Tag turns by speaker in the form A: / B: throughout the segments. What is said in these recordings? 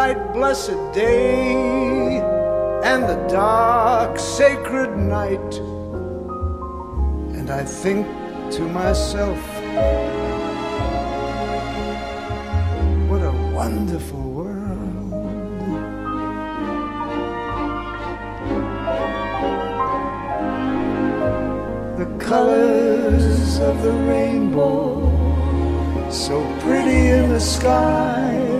A: bright blessed day and the dark sacred night. And I think to myself, what a wonderful world. The colors of the rainbow, so pretty in the sky,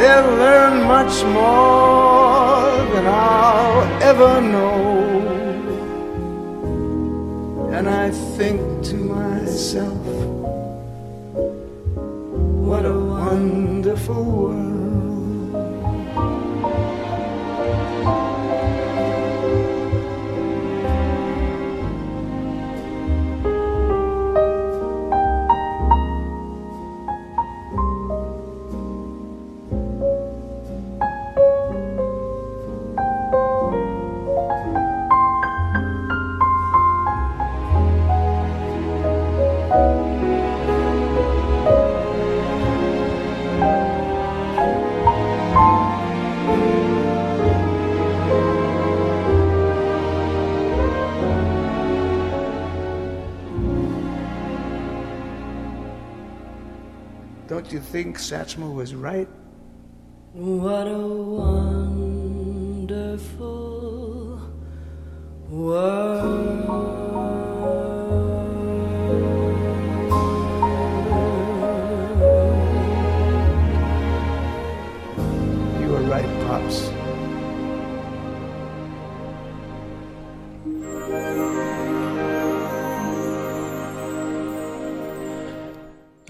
A: They'll learn much more than I'll ever know. And I think to myself, what a wonderful world. Don't you think Satchmo was right?
B: What a wonderful world.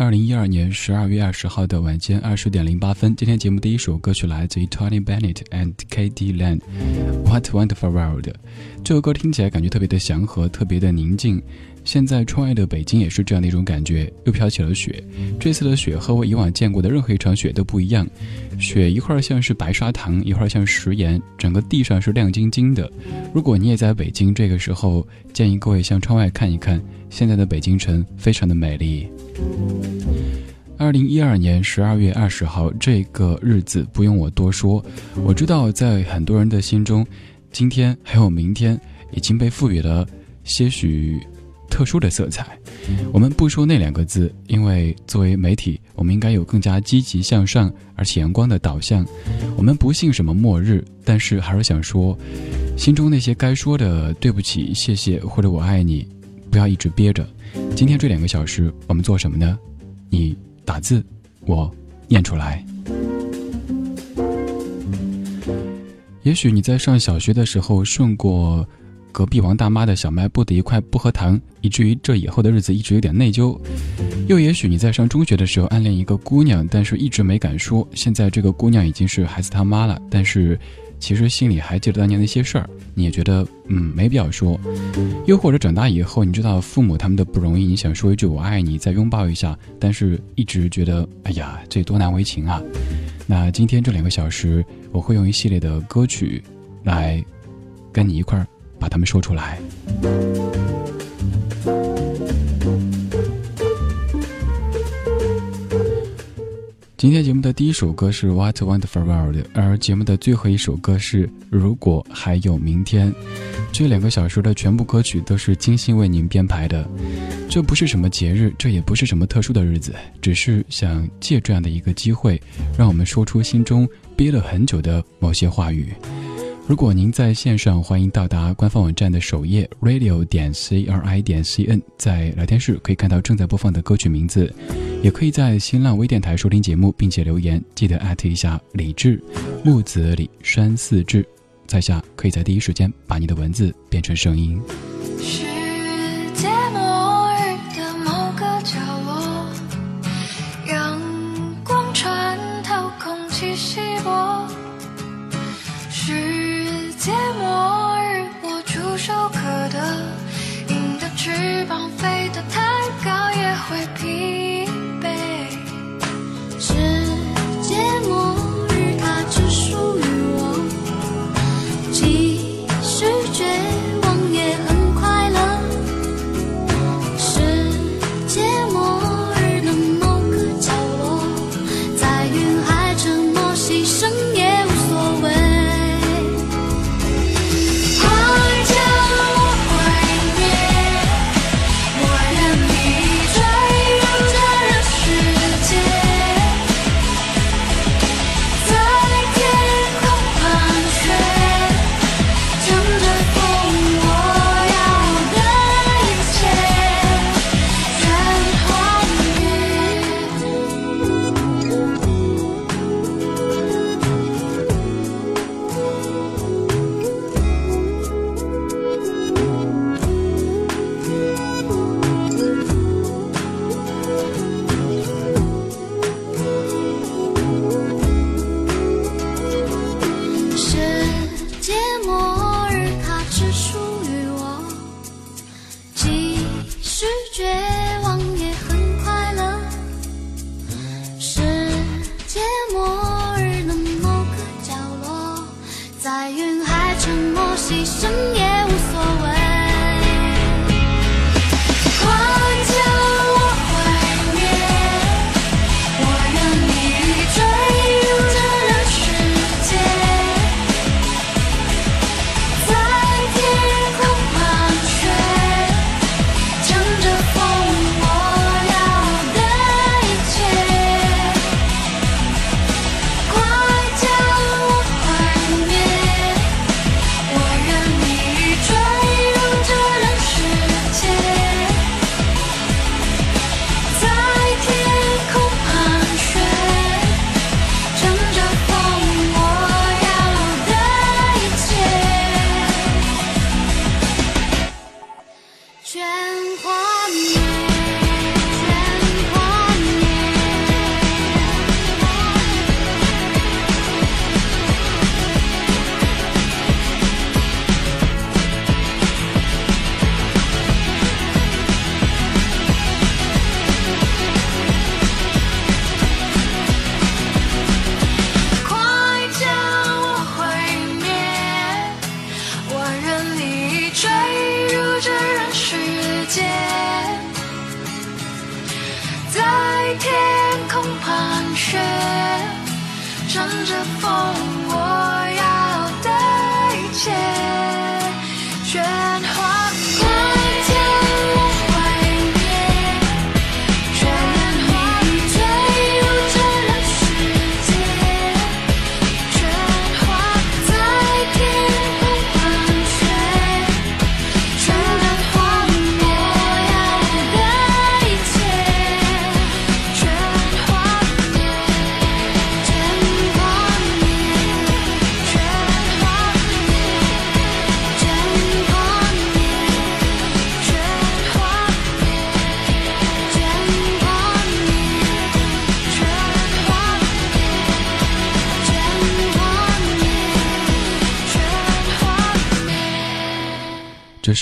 C: 二零一二年十二月二十号的晚间二十点零八分，今天节目第一首歌曲来自于 Tony Bennett and Katie Land，What Wonderful World。这首歌听起来感觉特别的祥和，特别的宁静。现在窗外的北京也是这样的一种感觉，又飘起了雪。这次的雪和我以往见过的任何一场雪都不一样，雪一会儿像是白砂糖，一会儿像食盐，整个地上是亮晶晶的。如果你也在北京，这个时候建议各位向窗外看一看，现在的北京城非常的美丽。二零一二年十二月二十号这个日子不用我多说，我知道在很多人的心中，今天还有明天已经被赋予了些许特殊的色彩。我们不说那两个字，因为作为媒体，我们应该有更加积极向上而且阳光的导向。我们不信什么末日，但是还是想说，心中那些该说的对不起、谢谢或者我爱你，不要一直憋着。今天这两个小时，我们做什么呢？你。打字，我念出来。也许你在上小学的时候顺过隔壁王大妈的小卖部的一块薄荷糖，以至于这以后的日子一直有点内疚；又也许你在上中学的时候暗恋一个姑娘，但是一直没敢说。现在这个姑娘已经是孩子他妈了，但是其实心里还记得当年的一些事儿，你也觉得嗯没必要说。又或者长大以后，你知道父母他们的不容易，你想说一句我爱你，再拥抱一下，但是一直觉得哎呀这多难为情啊。那今天这两个小时，我会用一系列的歌曲来跟你一块儿把它们说出来。今天节目的第一首歌是《What a Wonderful World》，而节目的最后一首歌是《如果还有明天》。这两个小时的全部歌曲都是精心为您编排的。这不是什么节日，这也不是什么特殊的日子，只是想借这样的一个机会，让我们说出心中憋了很久的某些话语。如果您在线上，欢迎到达官方网站的首页 radio 点 c r i 点 c n，在聊天室可以看到正在播放的歌曲名字，也可以在新浪微电台收听节目，并且留言，记得艾特一下李志，木子李山四志，在下可以在第一时间把你的文字变成声音。
D: 触手可得，鹰的翅膀飞得太高也会疲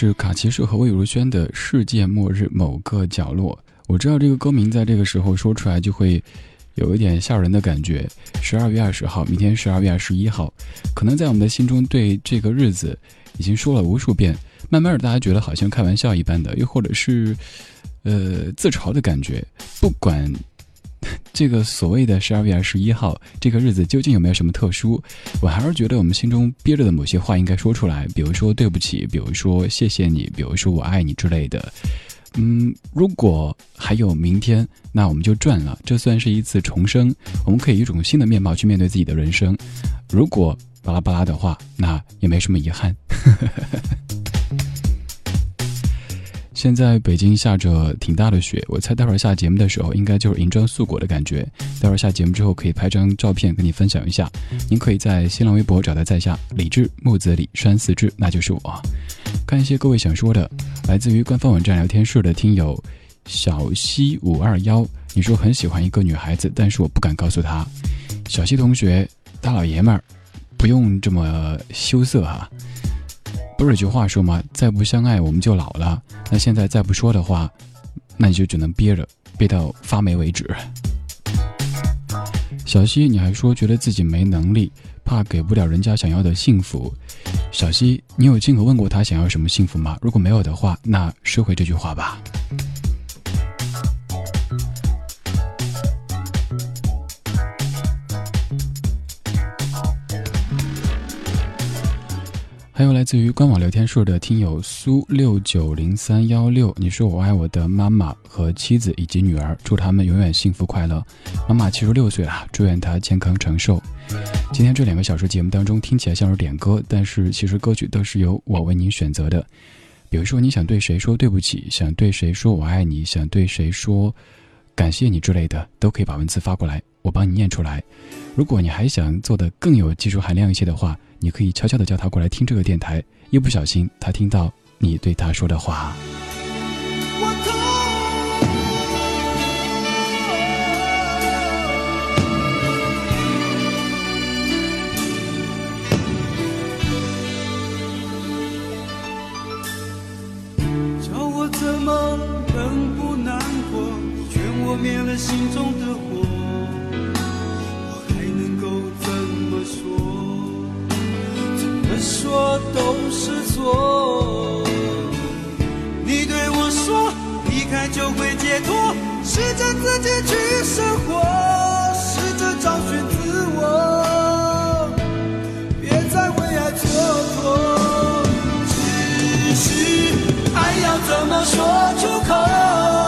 C: 是卡奇社和魏如萱的《世界末日某个角落》。我知道这个歌名在这个时候说出来就会有一点吓人的感觉。十二月二十号，明天十二月二十一号，可能在我们的心中对这个日子已经说了无数遍，慢慢的大家觉得好像开玩笑一般的，又或者是呃自嘲的感觉。不管 这个所谓的十二月二十一号这个日子究竟有没有什么特殊，我还是觉得我们心中憋着的某些话应该说出来，比如说对不起，比如说谢谢你，比如说我爱你之类的。嗯，如果还有明天，那我们就赚了。这算是一次重生，我们可以一种新的面貌去面对自己的人生。如果巴拉巴拉的话，那也没什么遗憾。现在北京下着挺大的雪，我猜待会儿下节目的时候，应该就是银装素裹的感觉。待会儿下节目之后，可以拍张照片跟你分享一下。您可以在新浪微博找到在下李志木子李山四志，那就是我。看一些各位想说的，来自于官方网站聊天室的听友小西五二幺，你说很喜欢一个女孩子，但是我不敢告诉她。小西同学，大老爷们儿，不用这么羞涩哈。不是有句话说吗？再不相爱，我们就老了。那现在再不说的话，那你就只能憋着，憋到发霉为止。小西，你还说觉得自己没能力，怕给不了人家想要的幸福。小西，你有亲口问过他想要什么幸福吗？如果没有的话，那收回这句话吧。还有来自于官网聊天室的听友苏六九零三幺六，你说我爱我的妈妈和妻子以及女儿，祝他们永远幸福快乐。妈妈七十六岁了，祝愿她健康长寿。今天这两个小时节目当中听起来像是点歌，但是其实歌曲都是由我为您选择的。比如说你想对谁说对不起，想对谁说我爱你，想对谁说感谢你之类的，都可以把文字发过来，我帮你念出来。如果你还想做的更有技术含量一些的话，你可以悄悄的叫他过来听这个电台，一不小心他听到你对他说的话。
E: 叫我怎么？我灭了心中的火，我还能够怎么说？怎么说都是错。你对我说，离开就会解脱，试着自己去生活，试着找寻自我，别再为爱蹉跎。只是爱要怎么说出口？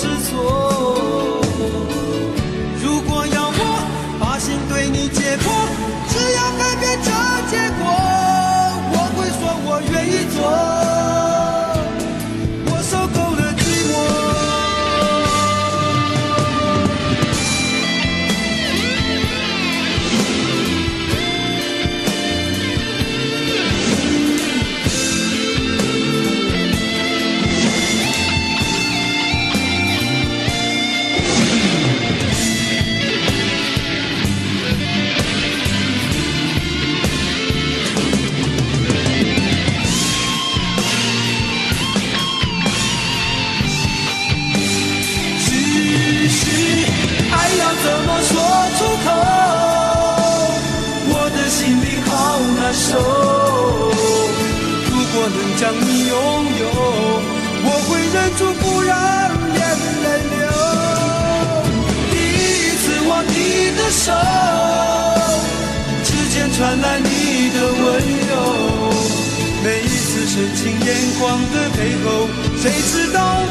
E: 是错。深情眼光的背后，谁知道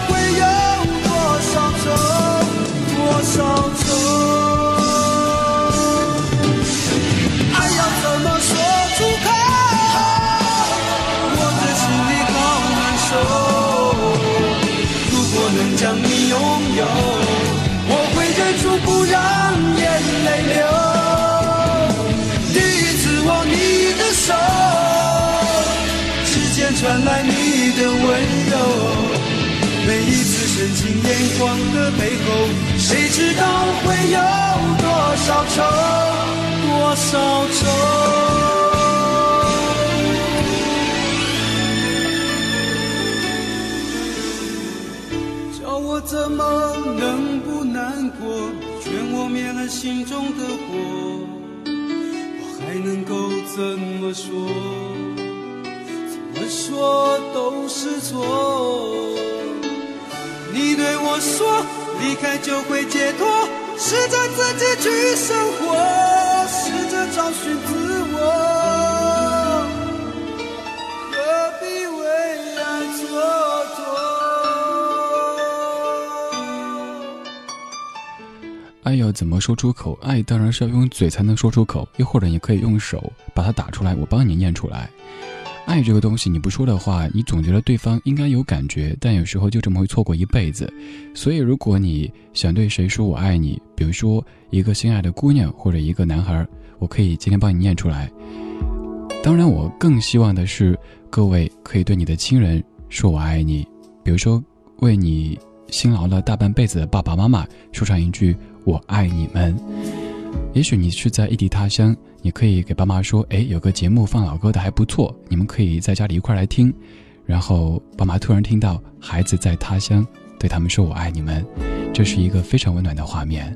E: 深情眼光的背后，谁知道会有多少愁，多少愁？叫我怎么能不难过？劝我灭了心中的火，我还能够怎么说？怎么说都是错。对我说，离开就会解脱，试着自己去生活，试着找寻自我，何必为爱蹉跎？
D: 爱要怎么说出口？爱当然是要用嘴才能说出口，又或者你可以用手把它打出来，我帮你念出来。爱这个东西，你不说的话，你总觉得对方应该有感觉，但有时候就这么会错过一辈子。所以，如果你想对谁说我爱你，比如说一个心爱的姑娘或者一个男孩，我可以今天帮你念出来。当然，我更希望的是各位可以对你的亲人说我爱你，比如说为你辛劳了大半辈子的爸爸妈妈说上一句我爱你们。也许你是在异地他乡。你可以给爸妈说：“哎，有个节目放老歌的还不错，你们可以在家里一块来听。”然后爸妈突然听到孩子在他乡对他们说：“我爱你们。”这是一个非常温暖的画面。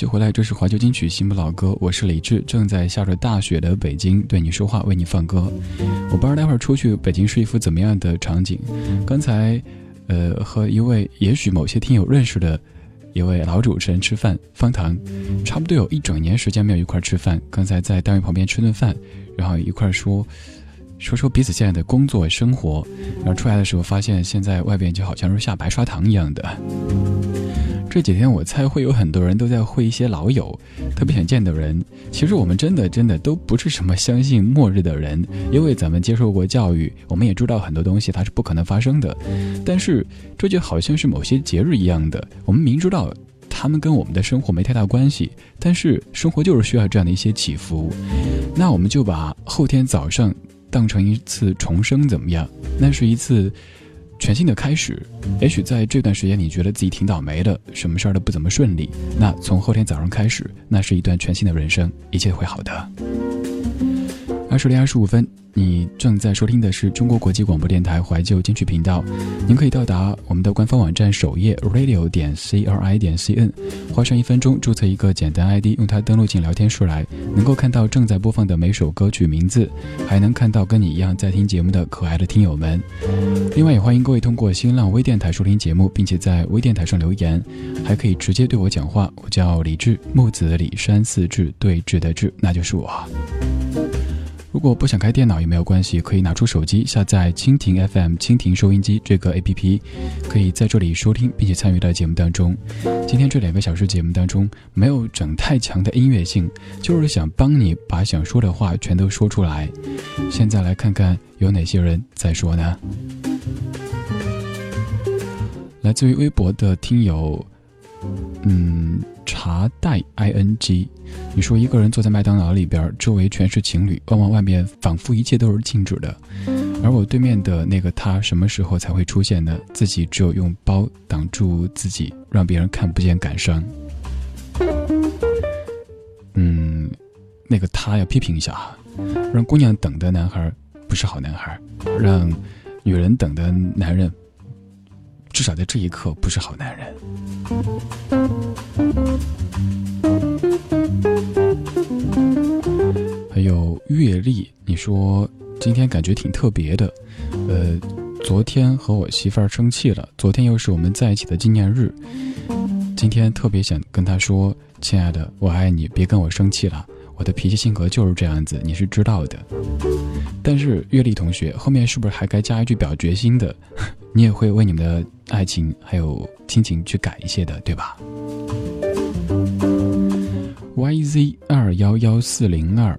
D: 感谢回来，这是怀旧金曲新不老歌，我是李志，正在下着大雪的北京对你说话，为你放歌。我不知道待会儿出去北京是一幅怎么样的场景。刚才，呃，和一位也许某些听友认识的一位老主持人吃饭，方糖，差不多有一整年时间没有一块吃饭。刚才在单位旁边吃顿饭，然后一块说，
C: 说说彼此现在的工作生活，然后出来的时候发现现在外边就好像是下白砂糖一样的。这几天我猜会有很多人都在会一些老友，特别想见的人。其实我们真的真的都不是什么相信末日的人，因为咱们接受过教育，我们也知道很多东西它是不可能发生的。但是这就好像是某些节日一样的，我们明知道他们跟我们的生活没太大关系，但是生活就是需要这样的一些起伏。那我们就把后天早上当成一次重生，怎么样？那是一次。全新的开始，也许在这段时间你觉得自己挺倒霉的，什么事儿都不怎么顺利。那从后天早上开始，那是一段全新的人生，一切会好的。二十点二十五分。你正在收听的是中国国际广播电台怀旧金曲频道，您可以到达我们的官方网站首页 radio 点 c r i 点 c n，花上一分钟注册一个简单 ID，用它登录进聊天室来，能够看到正在播放的每首歌曲名字，还能看到跟你一样在听节目的可爱的听友们。另外也欢迎各位通过新浪微电台收听节目，并且在微电台上留言，还可以直接对我讲话。我叫李志，木子李山四志对峙的志，那就是我。如果不想开电脑也没有关系，可以拿出手机下载蜻蜓 FM 蜻蜓收音机这个 APP，可以在这里收听并且参与到节目当中。今天这两个小时节目当中没有整太强的音乐性，就是想帮你把想说的话全都说出来。现在来看看有哪些人在说呢？来自于微博的听友，嗯。茶带 i n g，你说一个人坐在麦当劳里边，周围全是情侣，望望外面，仿佛一切都是静止的。而我对面的那个他，什么时候才会出现呢？自己只有用包挡住自己，让别人看不见感伤。嗯，那个他要批评一下哈，让姑娘等的男孩不是好男孩，让女人等的男人，至少在这一刻不是好男人。还有阅历，你说今天感觉挺特别的，呃，昨天和我媳妇儿生气了，昨天又是我们在一起的纪念日，今天特别想跟她说，亲爱的，我爱你，别跟我生气了，我的脾气性格就是这样子，你是知道的。但是阅历同学后面是不是还该加一句表决心的？你也会为你们的爱情还有亲情去改一些的，对吧？yz 二幺幺四零二，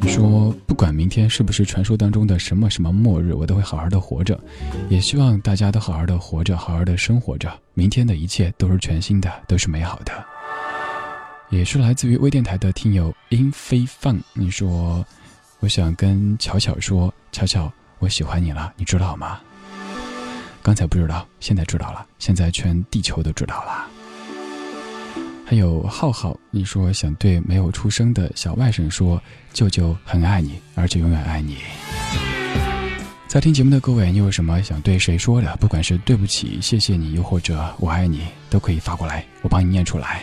C: 你说不管明天是不是传说当中的什么什么末日，我都会好好的活着，也希望大家都好好的活着，好好的生活着。明天的一切都是全新的，都是美好的。也是来自于微电台的听友英飞放，你说我想跟巧巧说，巧巧，我喜欢你了，你知道吗？刚才不知道，现在知道了，现在全地球都知道了。还有浩浩，你说想对没有出生的小外甥说，舅舅很爱你，而且永远爱你。在听节目的各位，你有什么想对谁说的？不管是对不起、谢谢你，又或者我爱你，都可以发过来，我帮你念出来。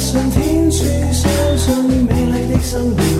F: 上天主相信美丽的生命。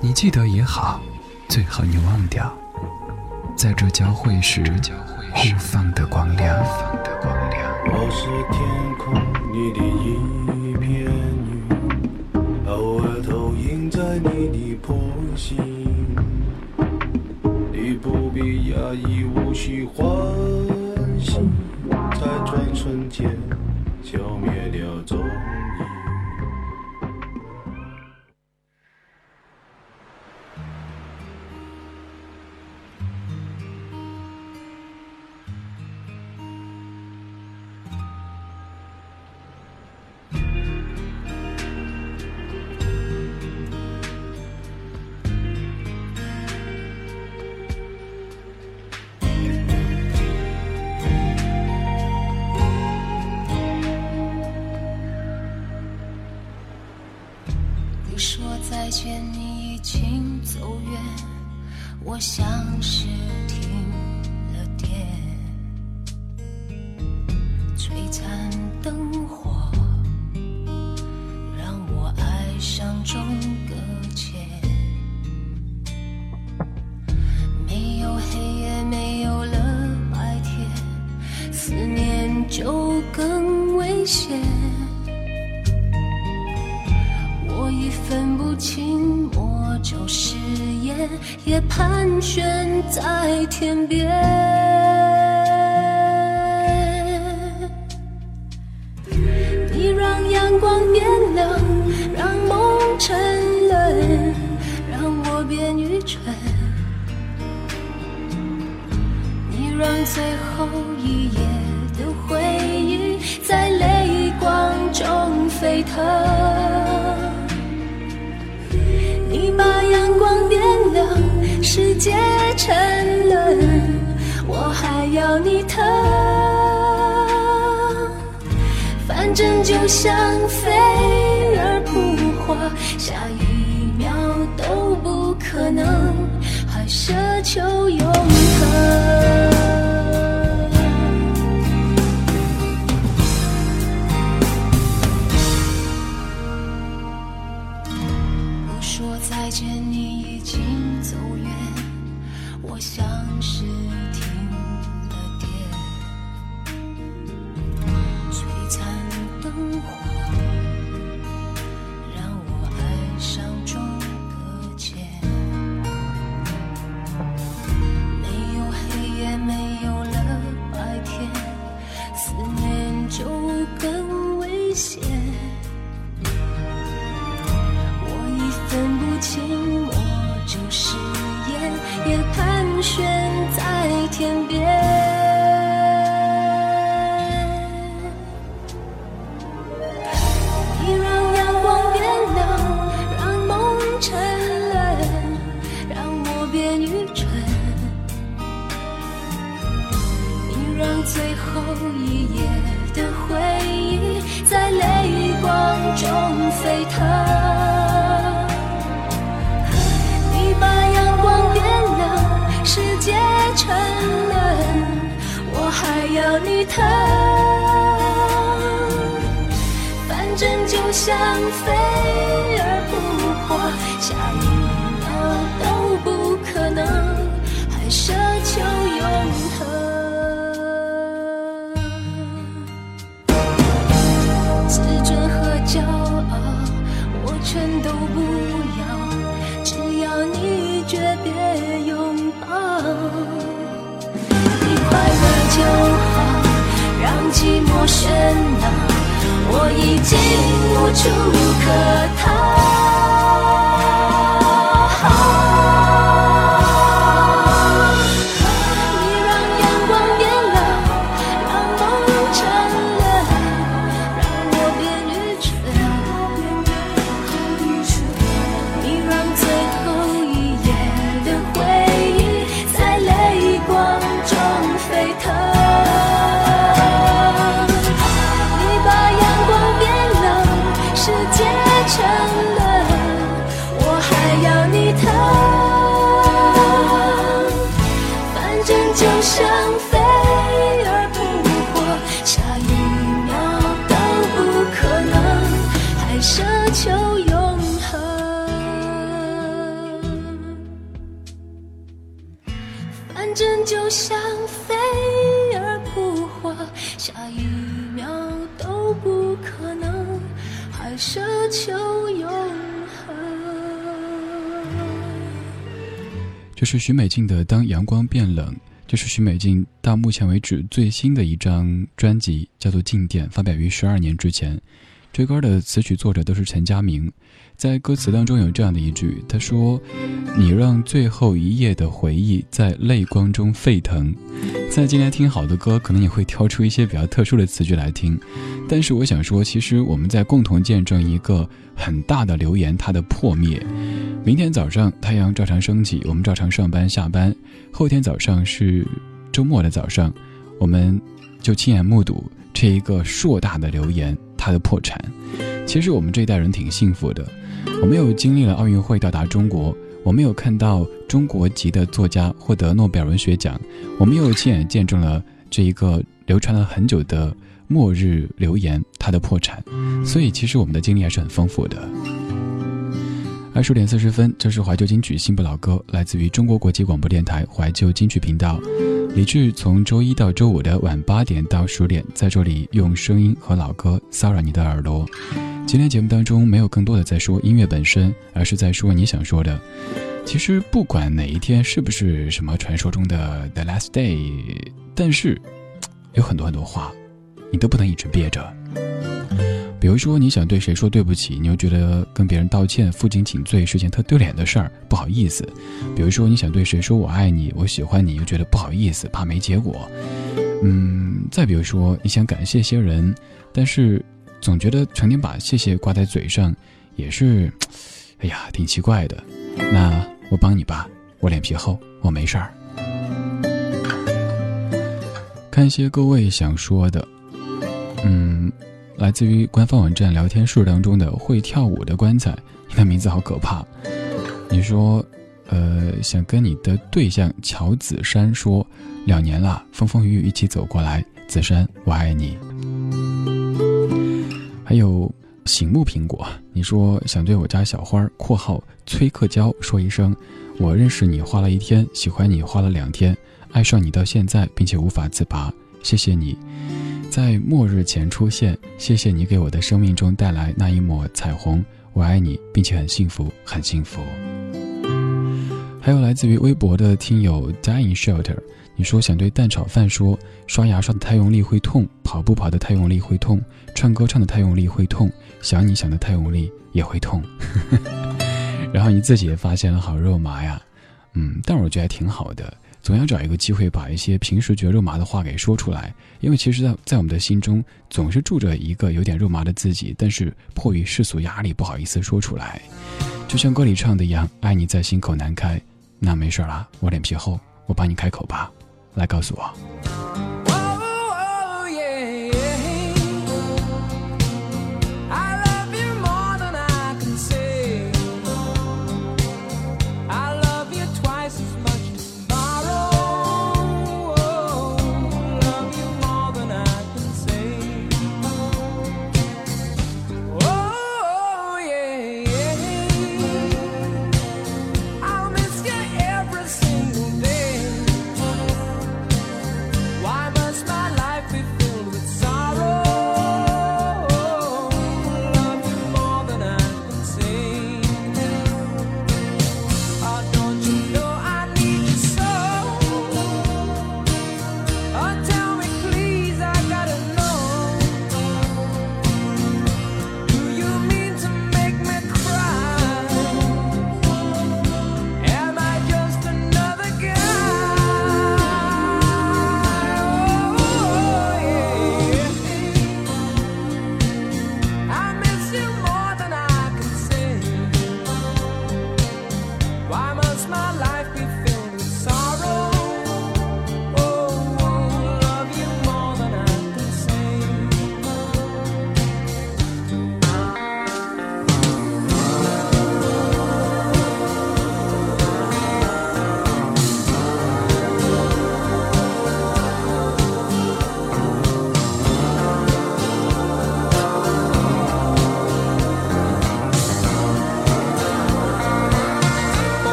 D: 你
C: 记得也好，最好你忘掉，在这交汇时互放的光亮。
F: 我是天空里的一片云，偶尔投影在你的波心。你不必讶异，无需欢
D: 沉沦，我还要你疼。反正就像飞蛾扑火，下一秒都不可能，还奢求永恒。
C: 许美静的《当阳光变冷》，就是许美静到目前为止最新的一张专辑，叫做《静电》，发表于十二年之前。这歌的词曲作者都是陈佳明，在歌词当中有这样的一句，他说：“你让最后一页的回忆在泪光中沸腾。”在今天听好的歌，可能也会挑出一些比较特殊的词句来听，但是我想说，其实我们在共同见证一个很大的流言它的破灭。明天早上太阳照常升起，我们照常上班下班。后天早上是周末的早上，我们就亲眼目睹这一个硕大的留言他的破产。其实我们这一代人挺幸福的，我们又经历了奥运会到达中国，我们有看到中国籍的作家获得诺贝尔文学奖，我们又亲眼见证了这一个流传了很久的末日留言他的破产，所以其实我们的经历还是很丰富的。二十点四十分，这是怀旧金曲新不老歌，来自于中国国际广播电台怀旧金曲频道。李志从周一到周五的晚八点到十点，在这里用声音和老歌骚扰你的耳朵。今天节目当中没有更多的在说音乐本身，而是在说你想说的。其实不管哪一天是不是什么传说中的 the last day，但是有很多很多话，你都不能一直憋着。比如说，你想对谁说对不起，你又觉得跟别人道歉、负荆请罪是件特丢脸的事儿，不好意思；比如说，你想对谁说我爱你、我喜欢你，又觉得不好意思，怕没结果。嗯，再比如说，你想感谢些人，但是总觉得成天把谢谢挂在嘴上，也是，哎呀，挺奇怪的。那我帮你吧，我脸皮厚，我没事儿。看一些各位想说的，嗯。来自于官方网站聊天室当中的会跳舞的棺材，你的名字好可怕。你说，呃，想跟你的对象乔子山说，两年了，风风雨雨一起走过来，子山，我爱你。还有醒目苹果，你说想对我家小花（括号崔克娇）说一声，我认识你花了一天，喜欢你花了两天，爱上你到现在，并且无法自拔，谢谢你。在末日前出现，谢谢你给我的生命中带来那一抹彩虹，我爱你，并且很幸福，很幸福。还有来自于微博的听友 Dying Shelter，你说想对蛋炒饭说，刷牙刷的太用力会痛，跑步跑的太用力会痛，唱歌唱的太用力会痛，想你想的太用力也会痛。然后你自己也发现了好肉麻呀，嗯，但我觉得还挺好的。总要找一个机会把一些平时觉得肉麻的话给说出来，因为其实，在在我们的心中，总是住着一个有点肉麻的自己，但是迫于世俗压力，不好意思说出来。就像歌里唱的一样，“爱你在心口难开”，那没事啦，我脸皮厚，我帮你开口吧，来告诉我。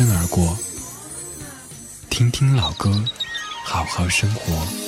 C: 身而过听听老歌好好生活。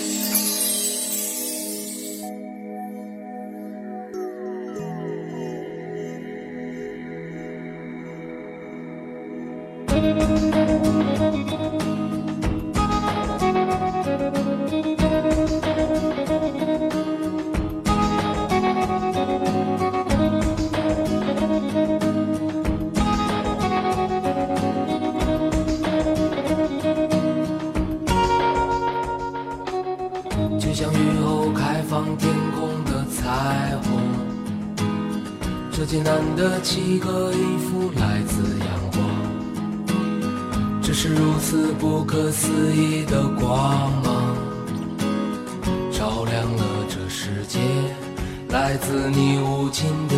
G: 来自你无尽的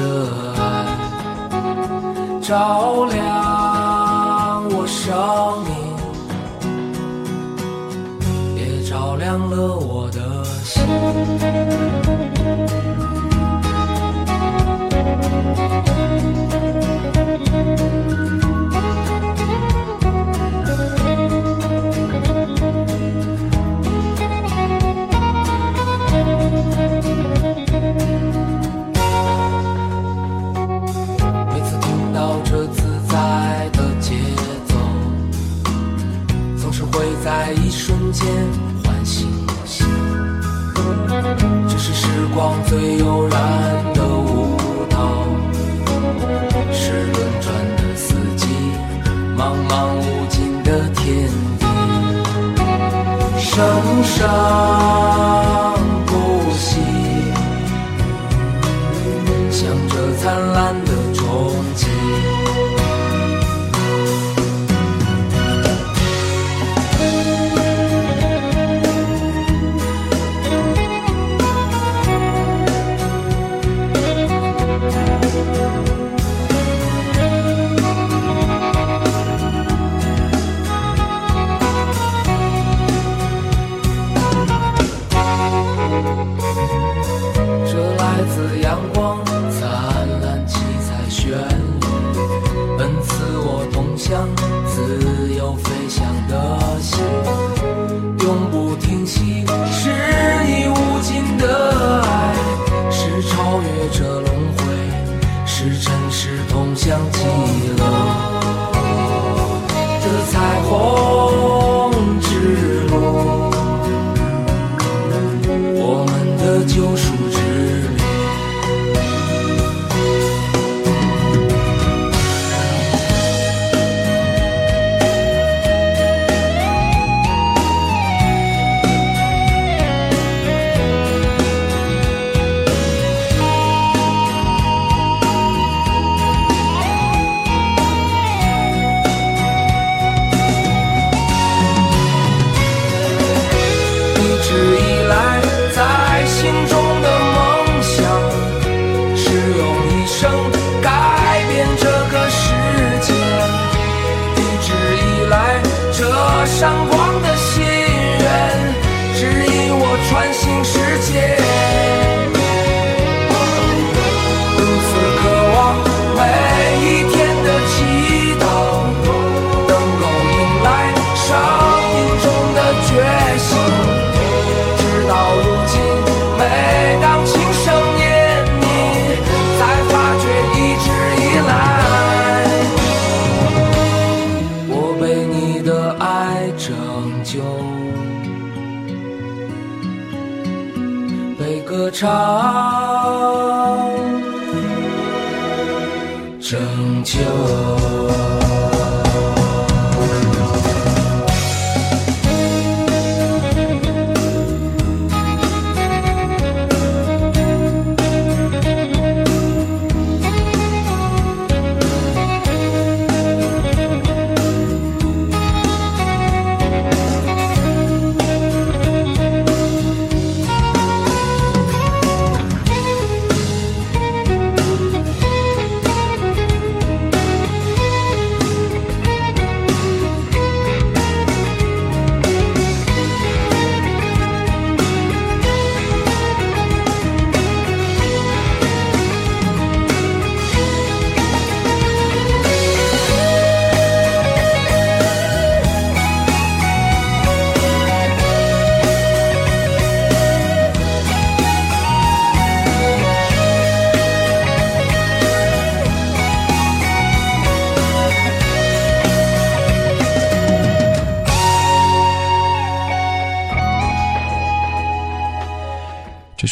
G: 爱照亮我生命也照亮了我的心。在一瞬间唤醒我心。这是时光最悠然的舞蹈，是轮转的四季，茫茫无尽的天地。声
C: 声。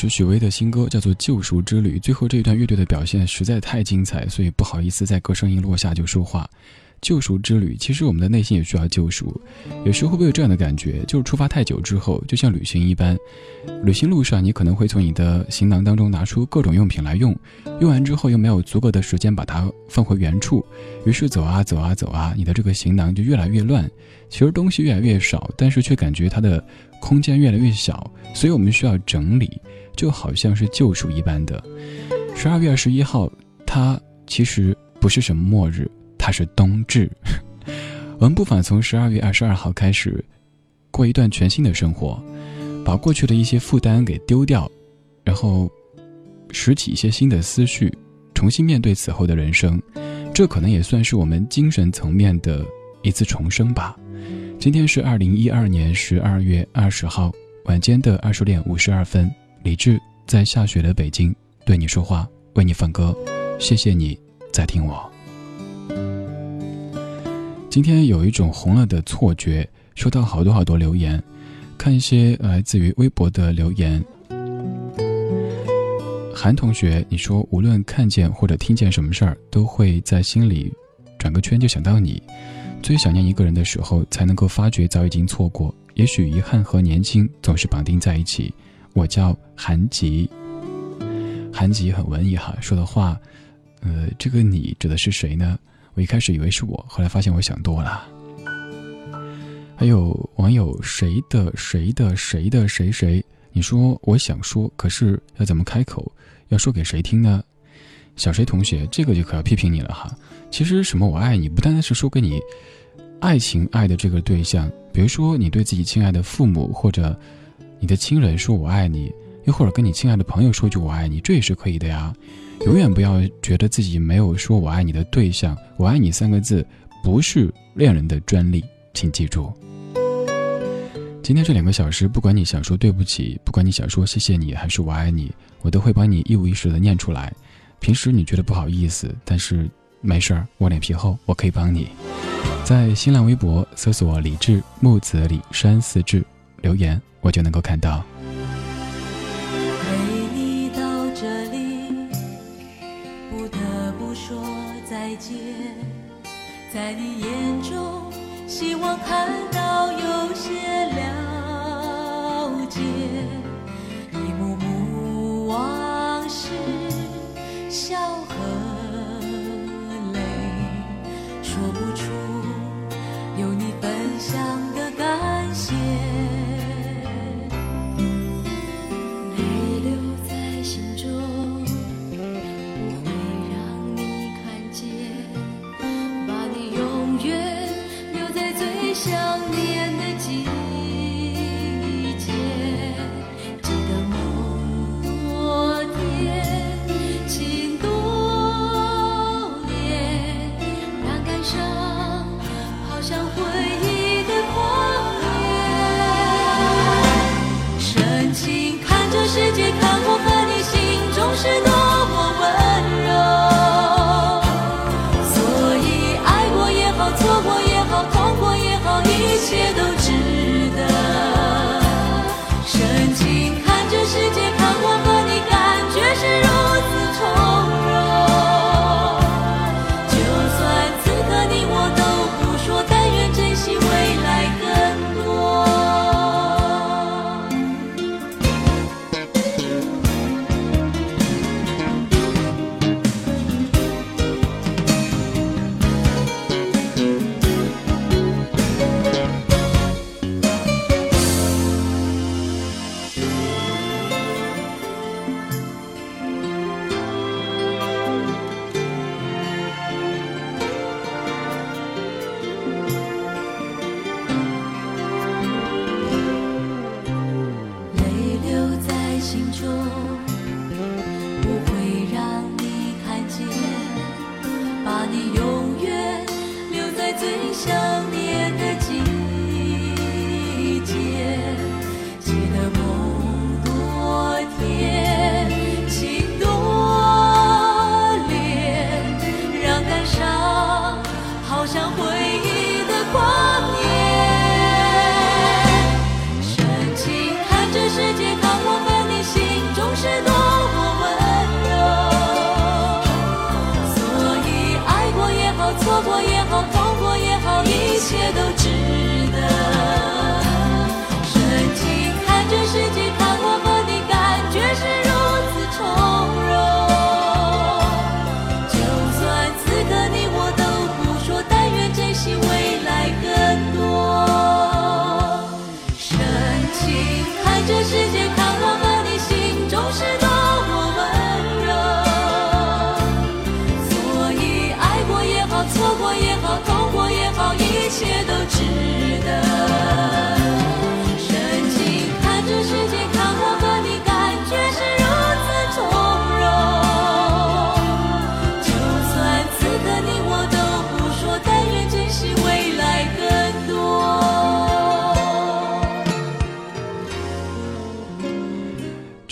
C: 是许巍的新歌，叫做《救赎之旅》。最后这一段乐队的表现实在太精彩，所以不好意思在歌声一落下就说话。救赎之旅，其实我们的内心也需要救赎。有时候会不会有这样的感觉，就是出发太久之后，就像旅行一般，旅行路上你可能会从你的行囊当中拿出各种用品来用，用完之后又没有足够的时间把它放回原处，于是走啊走啊走啊，你的这个行囊就越来越乱。其实东西越来越少，但是却感觉它的空间越来越小，所以我们需要整理，就好像是救赎一般的。十二月二十一号，它其实不是什么末日。它是冬至，我们不妨从十二月二十二号开始，过一段全新的生活，把过去的一些负担给丢掉，然后拾起一些新的思绪，重新面对此后的人生。这可能也算是我们精神层面的一次重生吧。今天是二零一二年十二月二十号晚间的二十点五十二分，李志在下雪的北京对你说话，为你放歌，谢谢你在听我。今天有一种红了的错觉，收到好多好多留言，看一些来自于微博的留言。韩同学，你说无论看见或者听见什么事儿，都会在心里转个圈就想到你。最想念一个人的时候，才能够发觉早已经错过。也许遗憾和年轻总是绑定在一起。我叫韩吉，韩吉很文艺哈，说的话，呃，这个你指的是谁呢？我一开始以为是我，后来发现我想多了。还有网友谁的谁的谁的谁谁，你说我想说，可是要怎么开口？要说给谁听呢？小谁同学，这个就可要批评你了哈。其实什么我爱你，不单单是说给你爱情爱的这个对象，比如说你对自己亲爱的父母或者你的亲人说我爱你，又或者跟你亲爱的朋友说句我爱你，这也是可以的呀。永远不要觉得自己没有说我爱你的对象，我爱你三个字不是恋人的专利，请记住。今天这两个小时，不管你想说对不起，不管你想说谢谢你，还是我爱你，我都会帮你一五一十的念出来。平时你觉得不好意思，但是没事儿，我脸皮厚，我可以帮你。在新浪微博搜索“李志木子李山四志”，留言我就能够看到。
H: 在你眼中，希望看到有些
D: 亮。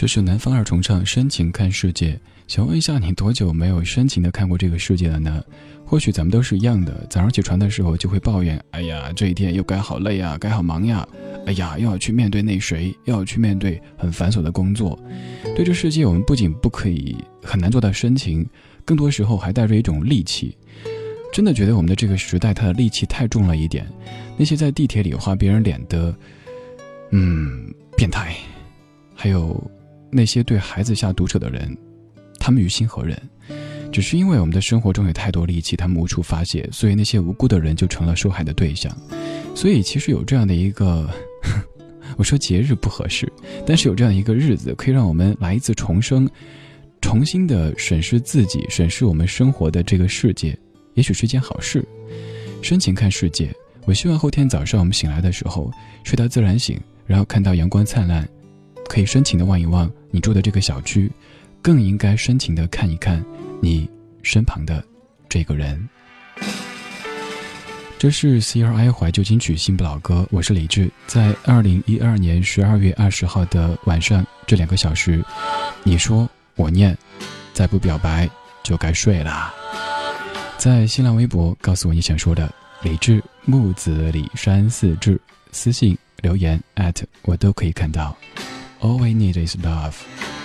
D: 这是
C: 南方二重唱《深情看世界》，想问一下你多久没有深情的看过这个世界了呢？或许咱们都是一样的，早上起床的时候就会抱怨：“哎呀，这一天又该好累呀，该好忙呀！哎呀，又要去面对那谁，又要去面对很繁琐的工作。”对这世界，我们不仅不可以很难做到深情，更多时候还带着一种戾气。真的觉得我们的这个时代，它的戾气太重了一点。那些在地铁里画别人脸的，嗯，变态，还有那些对孩子下毒手的人，他们于心何忍？只是因为我们的生活中有太多戾气，他们无处发泄，所以那些无辜的人就成了受害的对象。所以其实有这样的一个，我说节日不合适，但是有这样一个日子，可以让我们来一次重生，重新的审视自己，审视我们生活的这个世界，也许是一件好事。深情看世界，我希望后天早上我们醒来的时候，睡到自然醒，然后看到阳光灿烂，可以深情的望一望你住的这个小区，更应该深情的看一看你身旁的这个人。这是 C.R.I 怀旧金曲新不老歌，我是李志。在二零一二年十二月二十号的晚上，这两个小时，你说我念，再不表白就该睡啦。在新浪微博告诉我你想说的，李志木子李山四志，私信留言我都可以看到。All we need is love。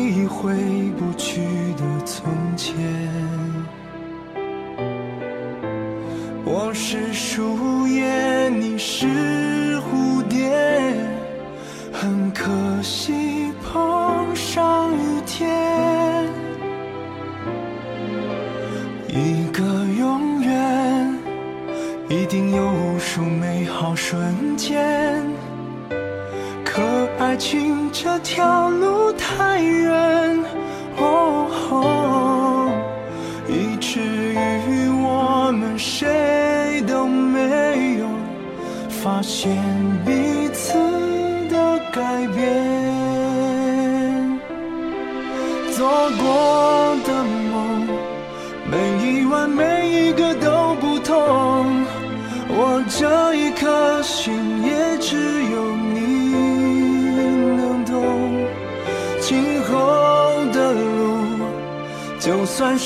F: 回忆回不去的从前。我是树叶，你是蝴蝶，很可惜碰上雨天。一个永远，一定有无数美好瞬间。可爱情这条路太远，哦，以至于我们谁都没有发现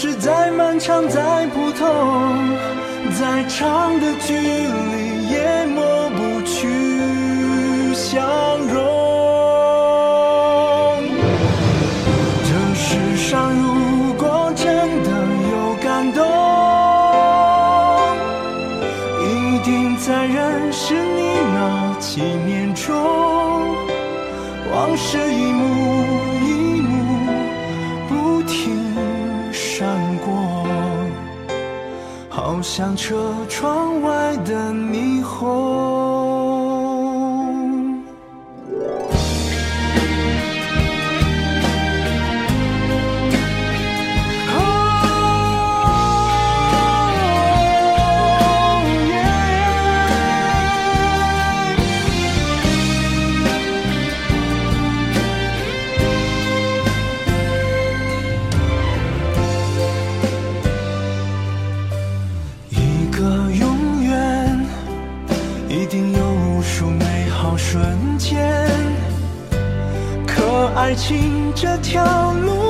F: 是再漫长再普通，再长的距离。好像车窗外条路。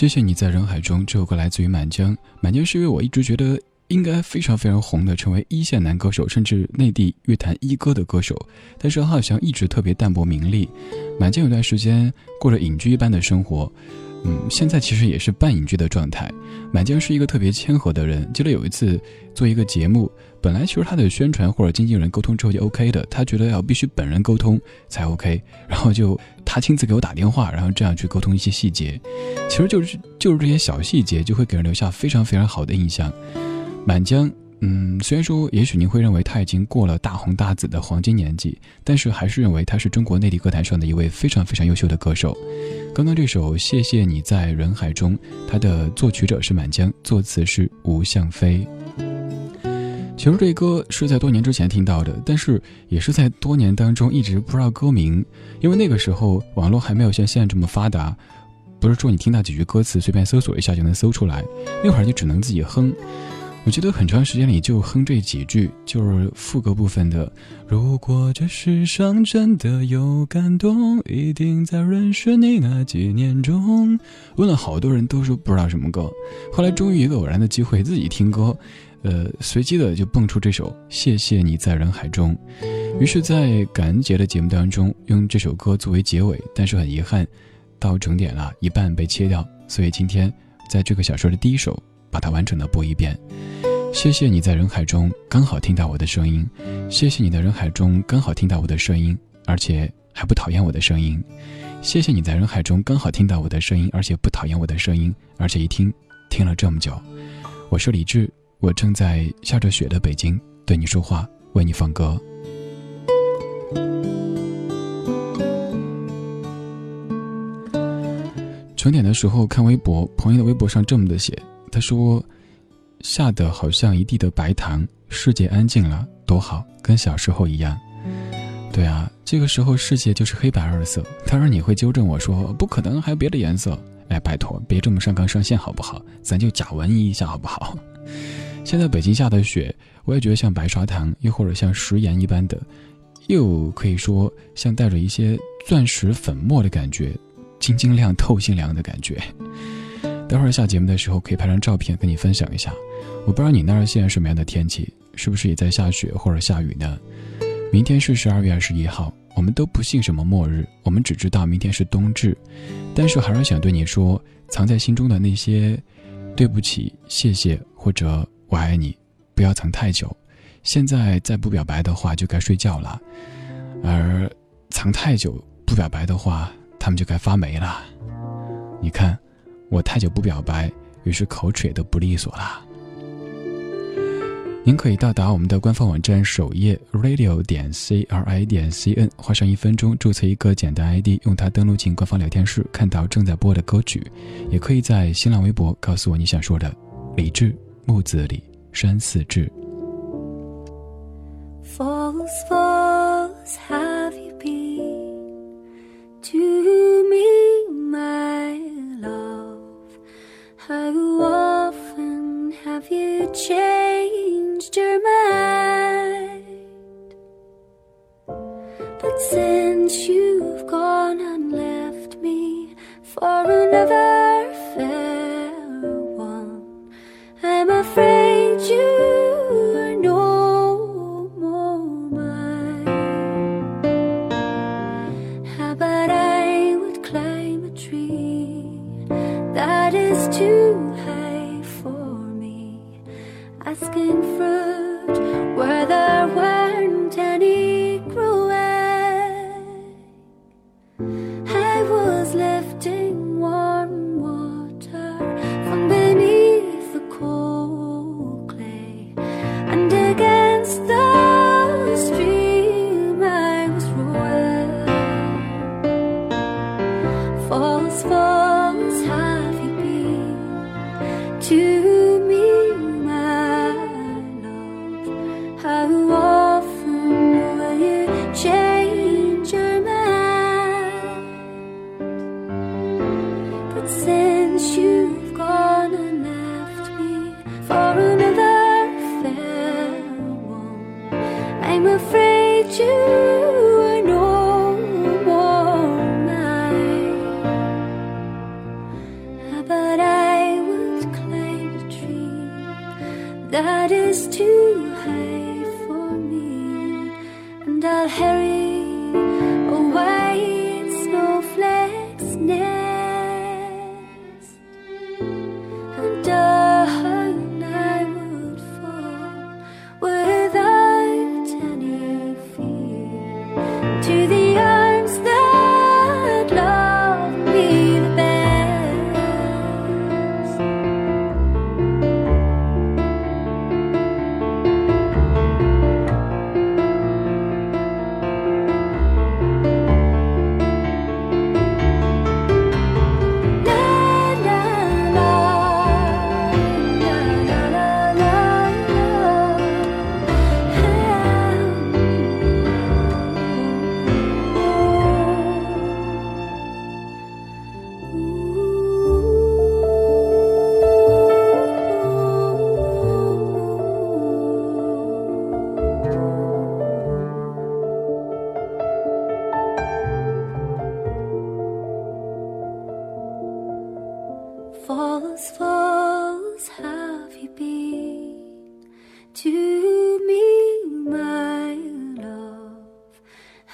F: 谢谢你在人海中，
C: 这首歌来自于满江。满江是一位我一直觉得应该非常非常红的，成为一线男歌手，甚至内地乐坛一哥的歌手。但是好像一直特别淡泊名利。满江有段时间过着隐居一般的生活，嗯，现在其实也是半隐居的状态。满江是一个特别谦和的人。记得有一次做一个节目，本来其实他的宣传或者经纪人沟通之后就 OK 的，他觉得要必须本人沟通才 OK，然后就他亲自给我打电话，然后这样去沟通一些细节。其实就是就是这些小细节，就会给人留下非常非常好的印象。满江，嗯，虽然说也许您会认为他已经过了大红大紫的黄金年纪，但是还是认为他是中国内地歌坛上的一位非常非常优秀的歌手。刚刚这首《谢谢你在人海中》，他的作曲者是满江，作词是吴向飞。其实这歌是在多年之前听到的，但是也是在多年当中一直不知道歌名，因为那个时候网络还没有像现在这么发达，不是说你听到几句歌词随便搜索一下就能搜出来，那会儿就只能自己哼。我记得很长时间里就哼这几句，就是副歌部分的。如果这世上真的有感动，一定在认识你那几年中。问了好多人都说不知道什么歌，后来终于一个偶然的机会自己听歌，呃，随机的就蹦出这首《谢谢你在人海中》。于是，在感恩节的节目当中用这首歌作为结尾，但是很遗憾，到整点了一半被切掉，所以今天在这个小说的第一首。把它完整的播一遍。谢谢你在人海中刚好听到我的声音，谢谢你在人海中刚好听到我的声音，而且还不讨厌我的声音。谢谢你在人海中刚好听到我的声音，而且不讨厌我的声音，而且一听听了这么久。我是李志，我正在下着雪的北京对你说话，为你放歌。整点的时候看微博，朋友的微博上这么的写。他说：“下的好像一地的白糖，世界安静了，多好，跟小时候一样。”对啊，这个时候世界就是黑白二色。当然你会纠正我说：“不可能，还有别的颜色。”哎，拜托，别这么上纲上线好不好？咱就假文艺一下好不好？现在北京下的雪，我也觉得像白砂糖，又或者像食盐一般的，又可以说像带着一些钻石粉末的感觉，晶晶亮、透心凉的感觉。待会儿下节目的时候可以拍张照片跟你分享一下。我不知道你那儿现在什么样的天气，是不是也在下雪或者下雨呢？明天是十二月二十一号，我们都不信什么末日，我们只知道明天是冬至。但是还是想对你说，藏在心中的那些对不起、谢谢或者我爱你，不要藏太久。现在再不表白的话，就该睡觉了；而藏太久不表白的话，他们就该发霉了。你看，我太久不表白，于是口齿也都不利索了。您可以到达我们的官方网站首页 radio 点 c r i 点 c n，花上一分钟注册一个简单 ID，用它登录进官方聊天室，看到正在播的歌曲。也可以在新浪微博告诉我你想说的。理智，木子李，山寺志。
D: False, false, have you been to me, my love? How often have you changed your mind? But since you've gone and left me for another fair one, I'm afraid you are no more mine. How about I would climb a tree that is too high for me, asking fruit where there weren't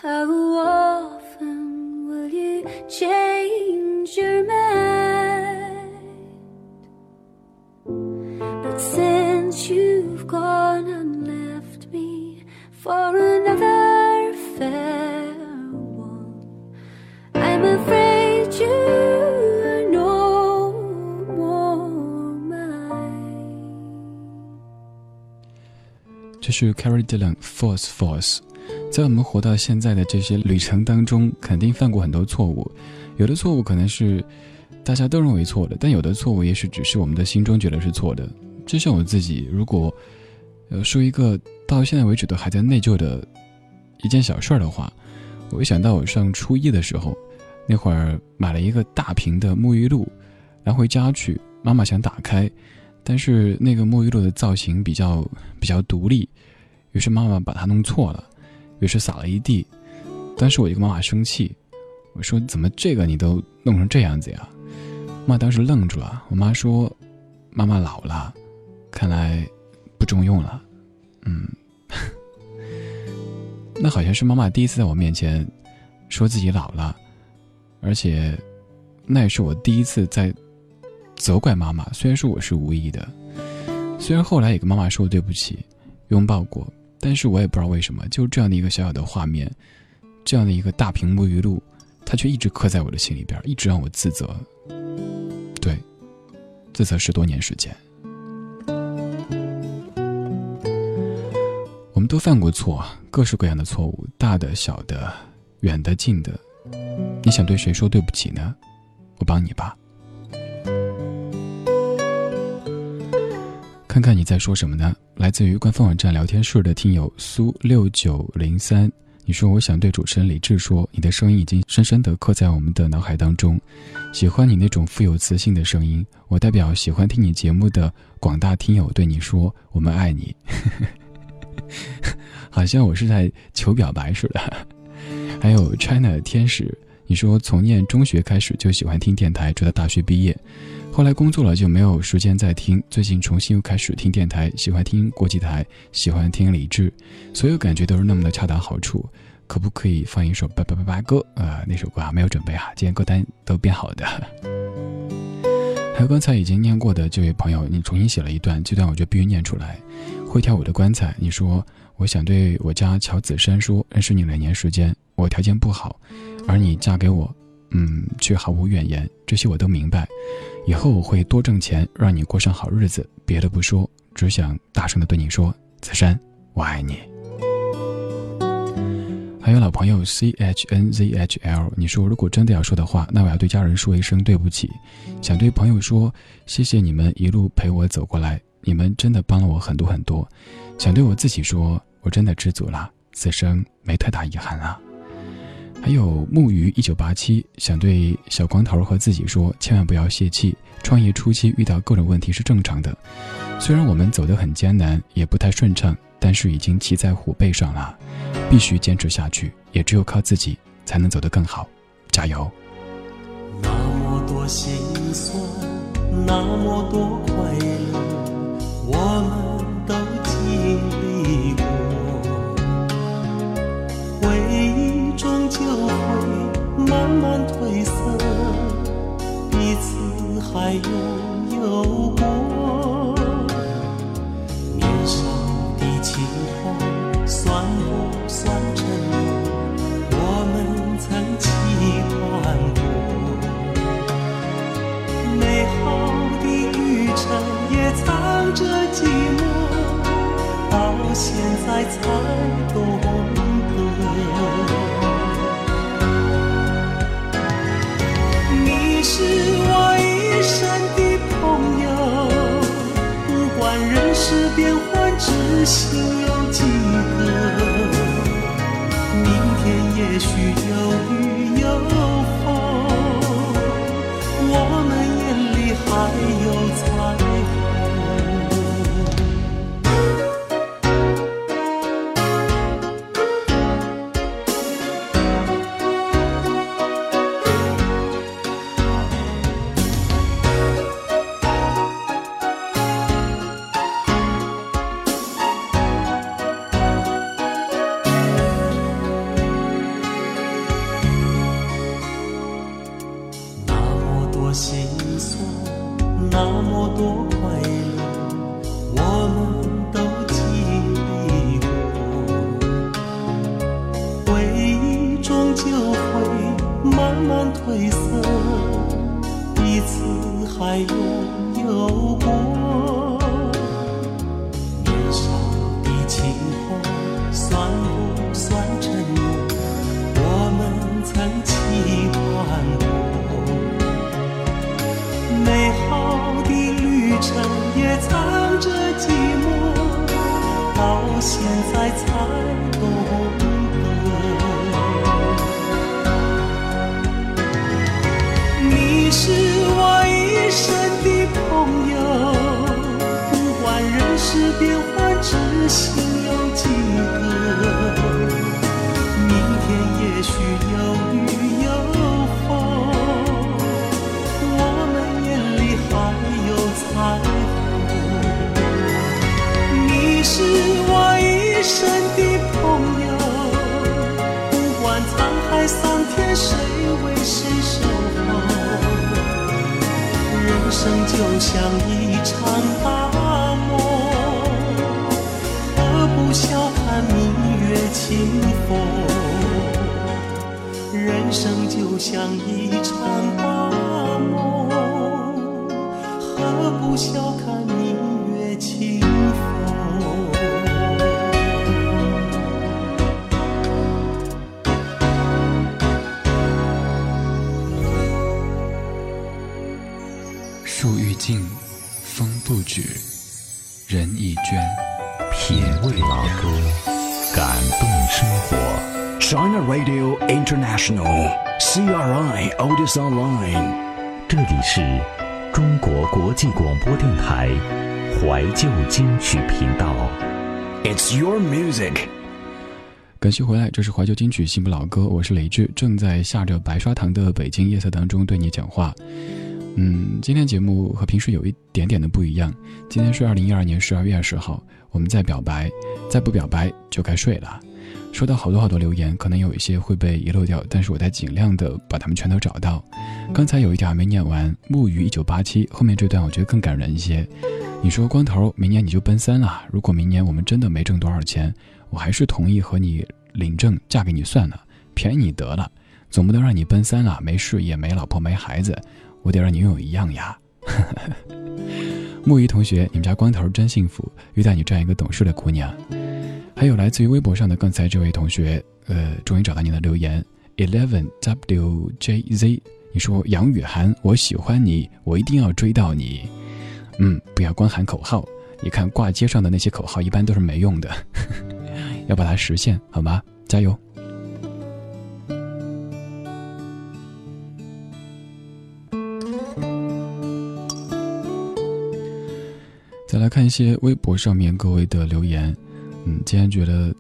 D: How often will you change your mind? But since you've gone and left me for another fair one, I'm afraid you
C: Carrie Dillon Force Force。在我们活到现在的这些旅程当中，肯定犯过很多错误，有的错误可能是大家都认为错的，但有的错误也许只是我们的心中觉得是错的。就像我自己，如果呃说一个到现在为止都还在内疚的一件小事儿的话，我会想到我上初一的时候，那会儿买了一个大瓶的沐浴露，拿回家去，妈妈想打开，但是那个沐浴露的造型比较比较独立，于是妈妈把它弄错了。于是撒了一地。当时我就跟妈妈生气，我说：“怎么这个你都弄成这样子呀？”妈当时愣住了。我妈说：“妈妈老了，看来不中用了。”嗯，那好像是妈妈第一次在我面前说自己老了，而且那也是我第一次在责怪妈妈。虽然说我是无意的，虽然后来也跟妈妈说对不起，拥抱过，但是我也不知道为什么，就这样的一个小小的画面。这样的一个大屏幕语录，它却一直刻在我的心里边，一直让我自责。对，自责十多年时间。我们都犯过错，各式各样的错误，大的、小的、远的、近的。你想对谁说对不起呢？我帮你吧。看看你在说什么呢？来自于官方网站聊天室的听友苏六九零三。你说我想对主持人李志说，你的声音已经深深地刻在我们的脑海当中，喜欢你那种富有磁性的声音。我代表喜欢听你节目的广大听友对你说，我们爱你。好像我是在求表白似的。还有 China 天使，你说从念中学开始就喜欢听电台，直到大学毕业。后来工作了就没有时间再听，最近重新又开始听电台，喜欢听国际台，喜欢听李志，所有感觉都是那么的恰到好处。可不可以放一首《拜拜拜拜歌》啊？那首歌啊没有准备啊，今天歌单都编好的。还有刚才已经念过的这位朋友，你重新写了一段，这段我就必须念出来。会跳舞的棺材，你说我想对我家乔子珊说，认识你两年时间，我条件不好，而你嫁给我，嗯，却毫无怨言，这些我都明白。以后我会多挣钱，让你过上好日子。别的不说，只想大声的对你说：“子珊，我爱你。”还有老朋友 C H N Z H L，你说如果真的要说的话，那我要对家人说一声对不起，想对朋友说谢谢你们一路陪我走过来，你们真的帮了我很多很多。想对我自己说，我真的知足了，此生没太大遗憾了。还有木鱼一九八七想对小光头和自己说，千万不要泄气。创业初期遇到各种问题是正常的，虽然我们走得很艰难，也不太顺畅，但是已经骑在虎背上了，必须坚持下去。也只有靠自己才能走得更好，加油！
I: 那么多心酸，那么多快乐，我们都经历过，慢慢褪色，彼此还拥有过。年少的轻狂，算不算承诺？我们曾期盼过。美好的旅程也藏着寂寞，到现在才懂得。是我一生的朋友，不管人世变幻，知心有几个。明天也许有雨有人
C: 已倦。
J: 品味老歌，感动生活。
K: China Radio International, CRI Otis Online。
J: 这里是中国国际广播电台怀旧金曲频道。
K: It's your music。
C: 感谢回来，这是怀旧金曲新不老歌，我是雷志，正在下着白砂糖的北京夜色当中对你讲话。嗯，今天节目和平时有一点点的不一样。今天是二零一二年十二月二十号，我们在表白，再不表白就该睡了。收到好多好多留言，可能有一些会被遗漏掉，但是我在尽量的把它们全都找到。刚才有一条还没念完，木鱼一九八七后面这段我觉得更感人一些。你说光头，明年你就奔三了。如果明年我们真的没挣多少钱，我还是同意和你领证，嫁给你算了，便宜你得了。总不能让你奔三了，没事业、没老婆、没孩子，我得让你拥有一样呀。木鱼同学，你们家光头真幸福，遇到你这样一个懂事的姑娘。还有来自于微博上的刚才这位同学，呃，终于找到你的留言，eleven wjz，你说杨雨涵，我喜欢你，我一定要追到你。嗯，不要光喊口号，你看挂街上的那些口号一般都是没用的，要把它实现，好吗？加油！再来看一些微博上面各位的留言，嗯，今天觉得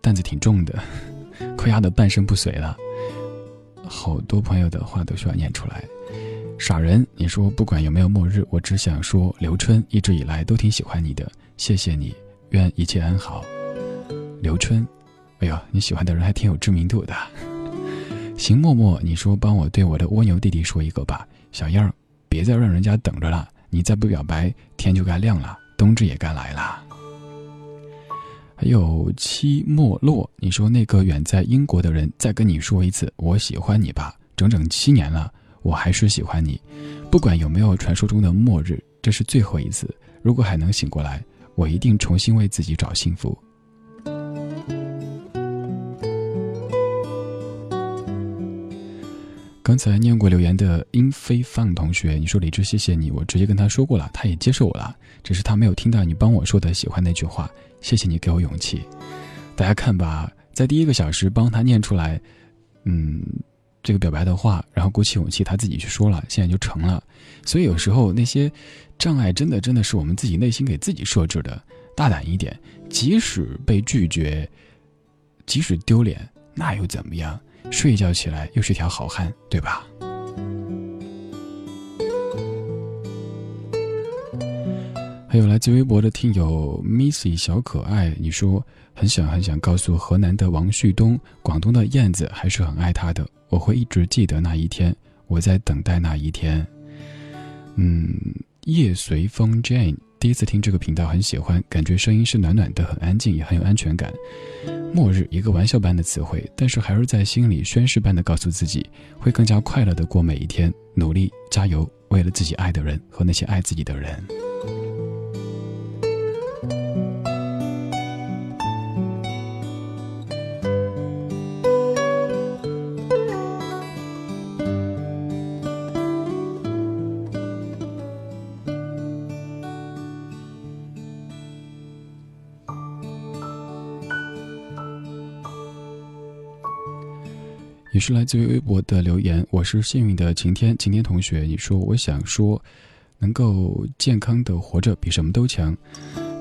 C: 担子挺重的，快压得半身不遂了。好多朋友的话都需要念出来。傻人，你说不管有没有末日，我只想说，刘春一直以来都挺喜欢你的，谢谢你，愿一切安好。刘春，哎呦，你喜欢的人还挺有知名度的。邢默默，你说帮我对我的蜗牛弟弟说一个吧，小样儿，别再让人家等着了，你再不表白，天就该亮了，冬至也该来啦。还有期末落，你说那个远在英国的人再跟你说一次我喜欢你吧，整整七年了，我还是喜欢你，不管有没有传说中的末日，这是最后一次，如果还能醒过来，我一定重新为自己找幸福。刚才念过留言的英飞放同学，你说李志谢谢你，我直接跟他说过了，他也接受我了，只是他没有听到你帮我说的喜欢那句话，谢谢你给我勇气。大家看吧，在第一个小时帮他念出来，嗯，这个表白的话，然后鼓起勇气他自己去说了，现在就成了。所以有时候那些障碍真的真的是我们自己内心给自己设置的，大胆一点，即使被拒绝，即使丢脸，那又怎么样？睡一觉起来又是条好汉，对吧？还有来自微博的听友 Missy 小可爱，你说很想很想告诉河南的王旭东，广东的燕子还是很爱他的，我会一直记得那一天，我在等待那一天。嗯，夜随风 Jane 第一次听这个频道很喜欢，感觉声音是暖暖的，很安静，也很有安全感。末日一个玩笑般的词汇，但是还是在心里宣誓般的告诉自己，会更加快乐的过每一天，努力加油，为了自己爱的人和那些爱自己的人。是来自于微博的留言，我是幸运的晴天，晴天同学，你说我想说，能够健康的活着比什么都强，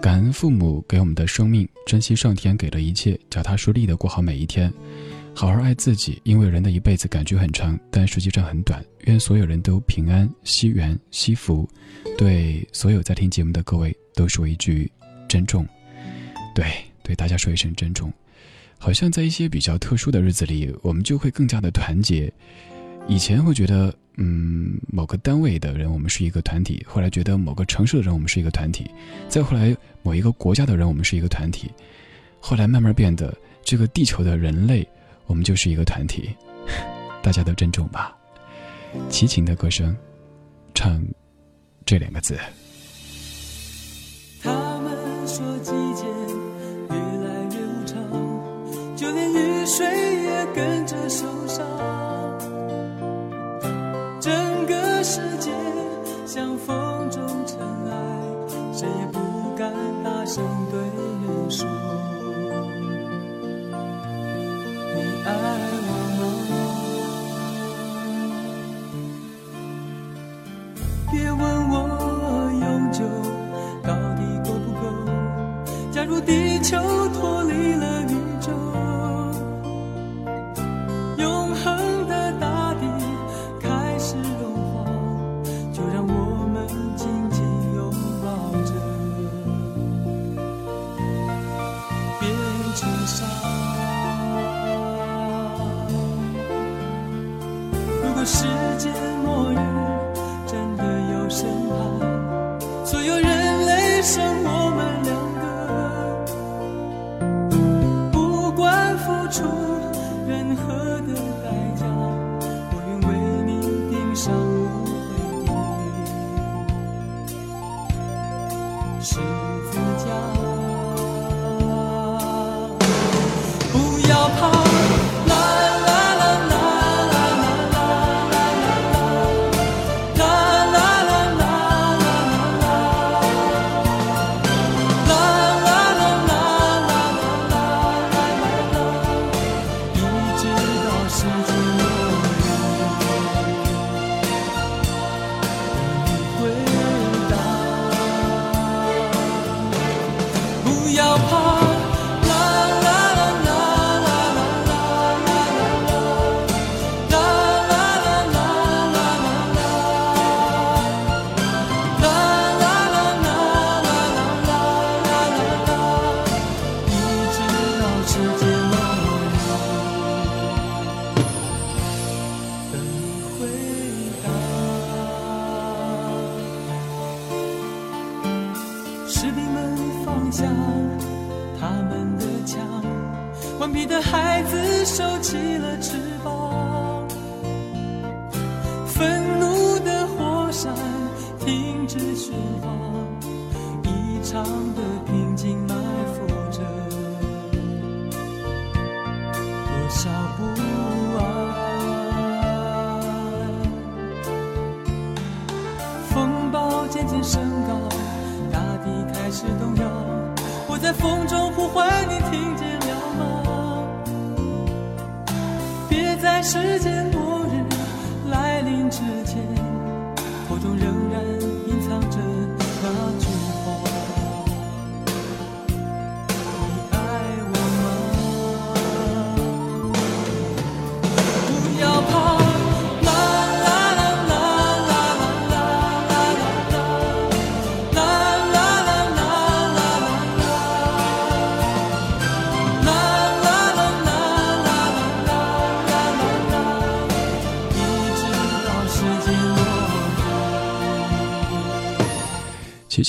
C: 感恩父母给我们的生命，珍惜上天给的一切，脚踏实地的过好每一天。好好爱自己，因为人的一辈子感觉很长，但实际上很短。愿所有人都平安、惜缘、惜福。对所有在听节目的各位，都说一句珍重。对，对大家说一声珍重。好像在一些比较特殊的日子里，我们就会更加的团结。以前会觉得，嗯，某个单位的人我们是一个团体；后来觉得某个城市的人我们是一个团体；再后来某一个国家的人我们是一个团体；后来慢慢变得，这个地球的人类我们就是一个团体。大家都珍重吧。齐秦的歌声，唱这两个字。
E: 他们说季节水也跟着受伤。整个世界像风中尘埃，谁也不敢大声对人说：“你爱我吗？”别问我永久到底够不够。假如地球脱离了顽皮的孩子收起了翅膀，愤怒的火山停止喧哗，异常的平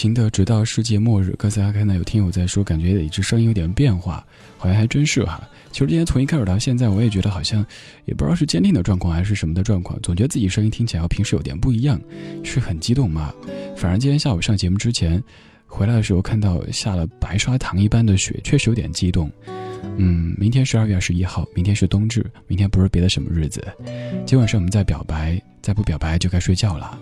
C: 情的《直到世界末日》，刚才还看到有听友在说，感觉一只声音有点变化，好像还真是哈。其实今天从一开始到现在，我也觉得好像也不知道是监听的状况还是什么的状况，总觉得自己声音听起来和平时有点不一样，是很激动吗？反正今天下午上节目之前回来的时候，看到下了白砂糖一般的雪，确实有点激动。嗯，明天十二月二十一号，明天是冬至，明天不是别的什么日子。今晚上我们在表白，再不表白就该睡觉了。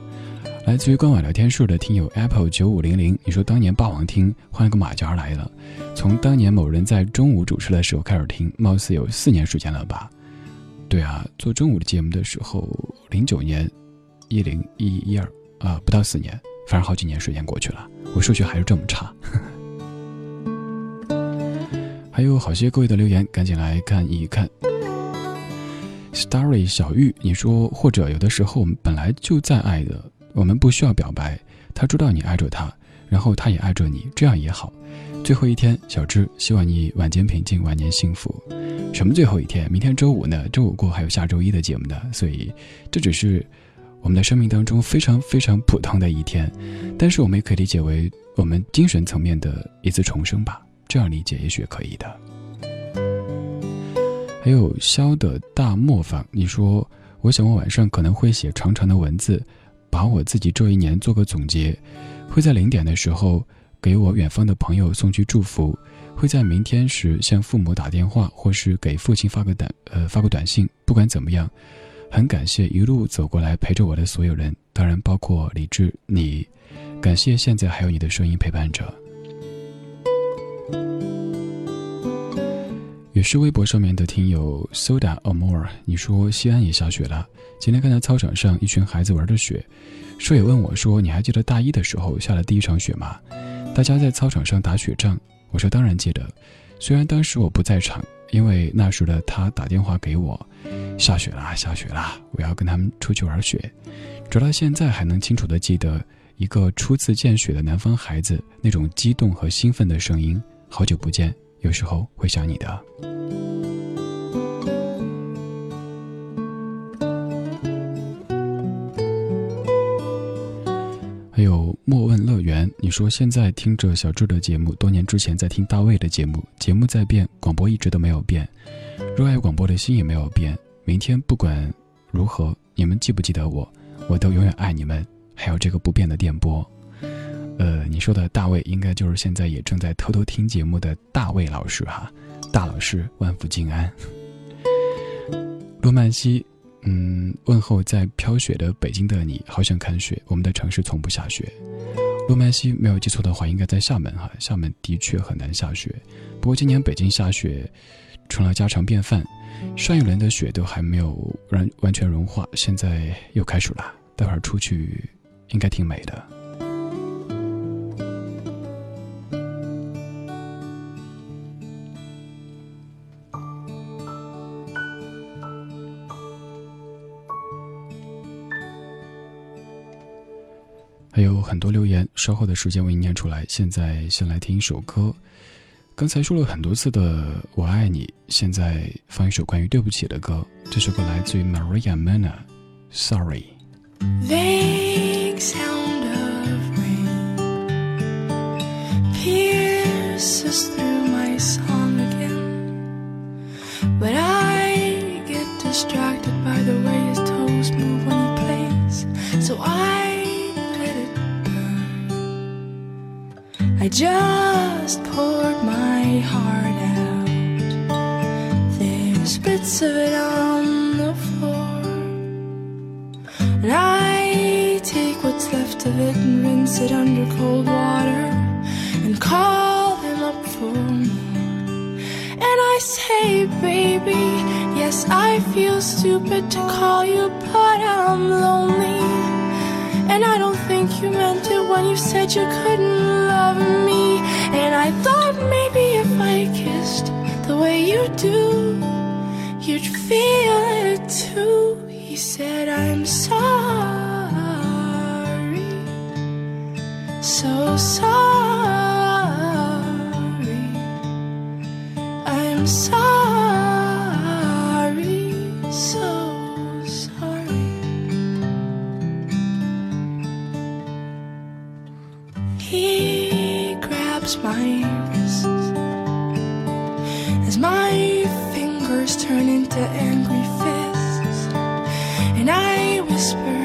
C: 来自于官网聊天室的听友 apple 九五零零，你说当年霸王听换了个马甲来了，从当年某人在中午主持的时候开始听，貌似有四年时间了吧？对啊，做中午的节目的时候，零九年、一零一一二啊，不到四年，反正好几年时间过去了，我数学还是这么差。还有好些各位的留言，赶紧来看一看。Starry 小玉，你说或者有的时候我们本来就在爱的，我们不需要表白，他知道你爱着他，然后他也爱着你，这样也好。最后一天，小芝，希望你晚间平静，晚年幸福。什么最后一天？明天周五呢？周五过还有下周一的节目呢，所以这只是我们的生命当中非常非常普通的一天，但是我们也可以理解为我们精神层面的一次重生吧。这样理解也许可以的。还有肖的大磨坊，你说，我想我晚上可能会写长长的文字，把我自己这一年做个总结，会在零点的时候给我远方的朋友送去祝福，会在明天时向父母打电话，或是给父亲发个短呃发个短信。不管怎么样，很感谢一路走过来陪着我的所有人，当然包括李志你，感谢现在还有你的声音陪伴着。也是微博上面的听友 Soda Amor，你说西安也下雪了。今天看到操场上一群孩子玩着雪，舍友问我说：“你还记得大一的时候下了第一场雪吗？”大家在操场上打雪仗。我说：“当然记得。”虽然当时我不在场，因为那时的他打电话给我：“下雪啦，下雪啦，我要跟他们出去玩雪。”直到现在还能清楚的记得一个初次见雪的南方孩子那种激动和兴奋的声音。好久不见。有时候会想你的。还有莫问乐园，你说现在听着小智的节目，多年之前在听大卫的节目，节目在变，广播一直都没有变，热爱广播的心也没有变。明天不管如何，你们记不记得我，我都永远爱你们。还有这个不变的电波。呃，你说的大卫应该就是现在也正在偷偷听节目的大卫老师哈，大老师万福金安。洛曼西，嗯，问候在飘雪的北京的你，好想看雪，我们的城市从不下雪。洛曼西没有记错的话，应该在厦门哈，厦门的确很难下雪，不过今年北京下雪成了家常便饭，上一轮的雪都还没有完完全融化，现在又开始了，待会儿出去应该挺美的。还有很多留言，稍后的时间为你念出来。现在先来听一首歌，刚才说了很多次的“我爱你”，现在放一首关于对不起的歌。这首歌来自于 Maria Mena，Sorry。
L: Just poured my heart out. There's bits of it on the floor. And I take what's left of it and rinse it under cold water and call them up for more. And I say, baby, yes, I feel stupid to call you, but I'm lonely. And I don't think you meant it when you said you couldn't love me. And I thought maybe if I kissed the way you do, you'd feel it too. He said, I'm sorry, so sorry. I'm sorry. My wrists as my fingers turn into angry fists. And I whisper,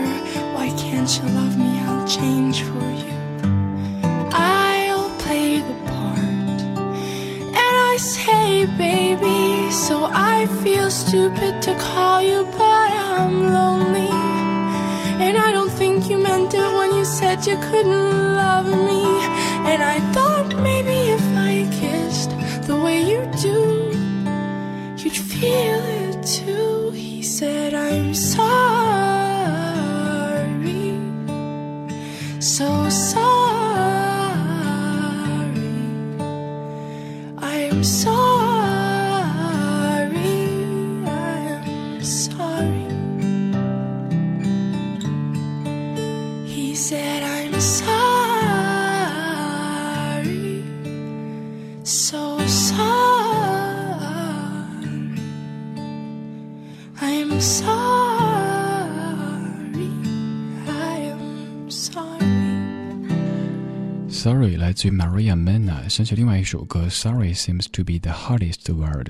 L: Why can't you love me? I'll change for you. I'll play the part. And I say, Baby, so I feel stupid to call you, but I'm lonely. And I don't think you meant it when you said you couldn't love me. And I thought maybe if I kissed the way you do, you'd feel it too. He said, I'm
C: sorry, 来自于 Maria Mena，想起另外一首歌，Sorry seems to be the hardest word。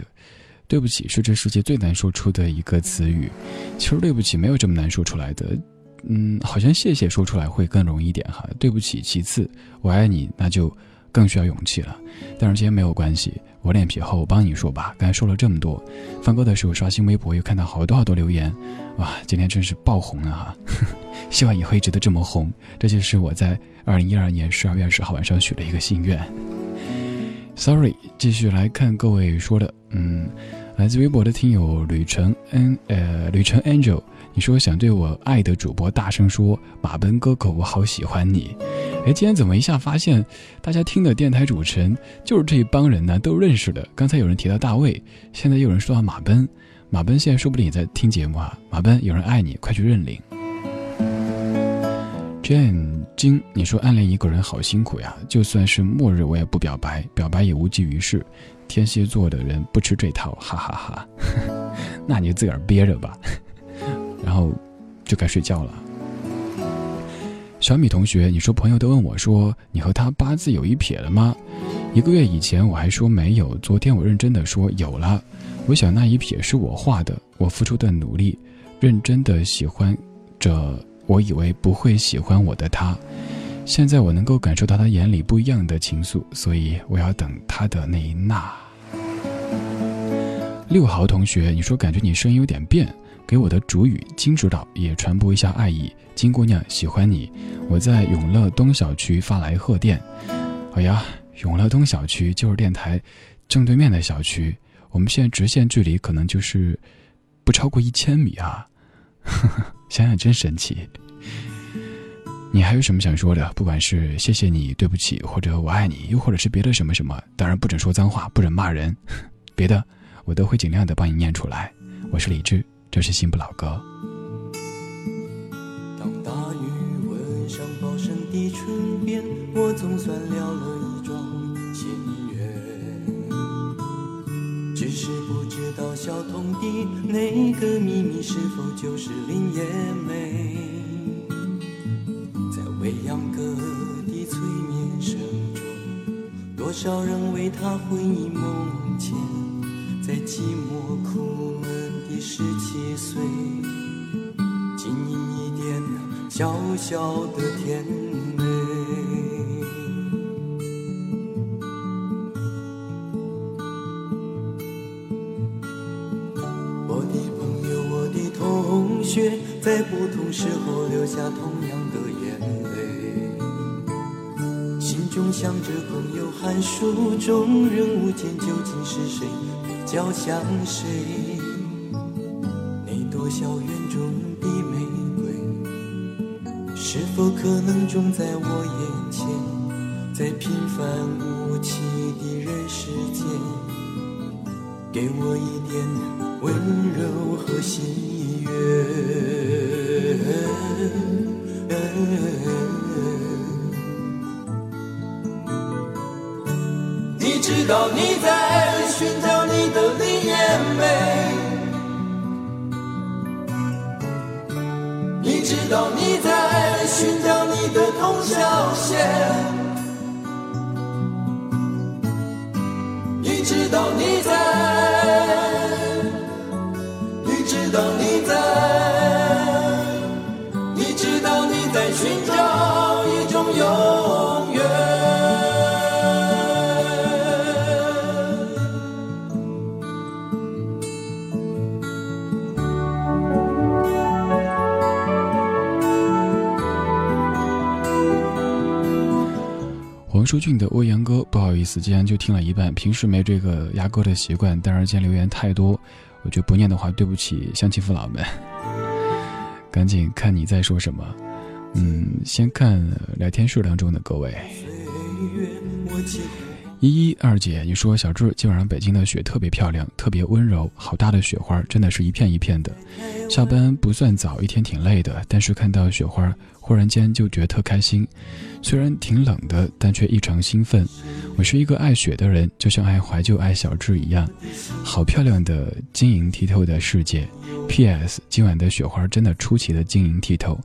C: 对不起是这世界最难说出的一个词语。其实对不起没有这么难说出来的，嗯，好像谢谢说出来会更容易一点哈。对不起，其次我爱你那就更需要勇气了。但是今天没有关系，我脸皮厚，我帮你说吧。刚才说了这么多，放歌的时候刷新微博又看到好多好多留言，哇，今天真是爆红了哈！希望以后一直都这么红，这就是我在二零一二年十二月二十号晚上许的一个心愿。Sorry，继续来看各位说的，嗯，来自微博的听友旅程 N 呃旅程 Angel，你说想对我爱的主播大声说，马奔哥哥我好喜欢你。哎，今天怎么一下发现大家听的电台主持人就是这一帮人呢？都认识的。刚才有人提到大卫，现在又有人说到马奔，马奔现在说不定也在听节目啊。马奔，有人爱你，快去认领。Jane 金，你说暗恋一个人好辛苦呀，就算是末日我也不表白，表白也无济于事。天蝎座的人不吃这套，哈哈哈 那你就自个儿憋着吧，然后就该睡觉了。小米同学，你说朋友都问我说你和他八字有一撇了吗？一个月以前我还说没有，昨天我认真的说有了。我想那一撇是我画的，我付出的努力，认真的喜欢着。我以为不会喜欢我的他，现在我能够感受到他眼里不一样的情愫，所以我要等他的那一那。六豪同学，你说感觉你声音有点变，给我的主语金指导也传播一下爱意。金姑娘喜欢你，我在永乐东小区发来贺电。哎呀，永乐东小区就是电台正对面的小区，我们现在直线距离可能就是不超过一千米啊。想想真神奇。你还有什么想说的？不管是谢谢你、对不起，或者我爱你，又或者是别的什么什么，当然不准说脏话，不准骂人，别的我都会尽量的帮你念出来。我是李志，这是新不老歌。
F: 当大雨吻上茂盛的唇边，我总算了了一桩心愿。只是不知道小童的那个秘密是否就是林叶梅，在未央歌的催眠声中，多少人为他魂萦梦牵，在寂寞苦闷的十七岁，经营一点小小的甜美。我的朋友，我的同学，在不同时候流下同样的眼泪，心中想着朋友寒暑中人无间究竟是谁比较像谁？那朵校园中的玫瑰，是否可能种在我眼前？在平凡无奇的人世间，给我一点温柔和喜悦。你知道你在寻找
C: 歌》，不好意思，竟然就听了一半。平时没这个压歌的习惯，但是见留言太多，我觉得不念的话对不起乡亲父老们。赶紧看你在说什么。嗯，先看聊天室当中的各位。依依二姐，你说小志今晚上北京的雪特别漂亮，特别温柔，好大的雪花，真的是一片一片的。下班不算早，一天挺累的，但是看到雪花，忽然间就觉得特开心。虽然挺冷的，但却异常兴奋。我是一个爱雪的人，就像爱怀旧、爱小智一样。好漂亮的晶莹剔透的世界。P.S. 今晚的雪花真的出奇的晶莹剔透，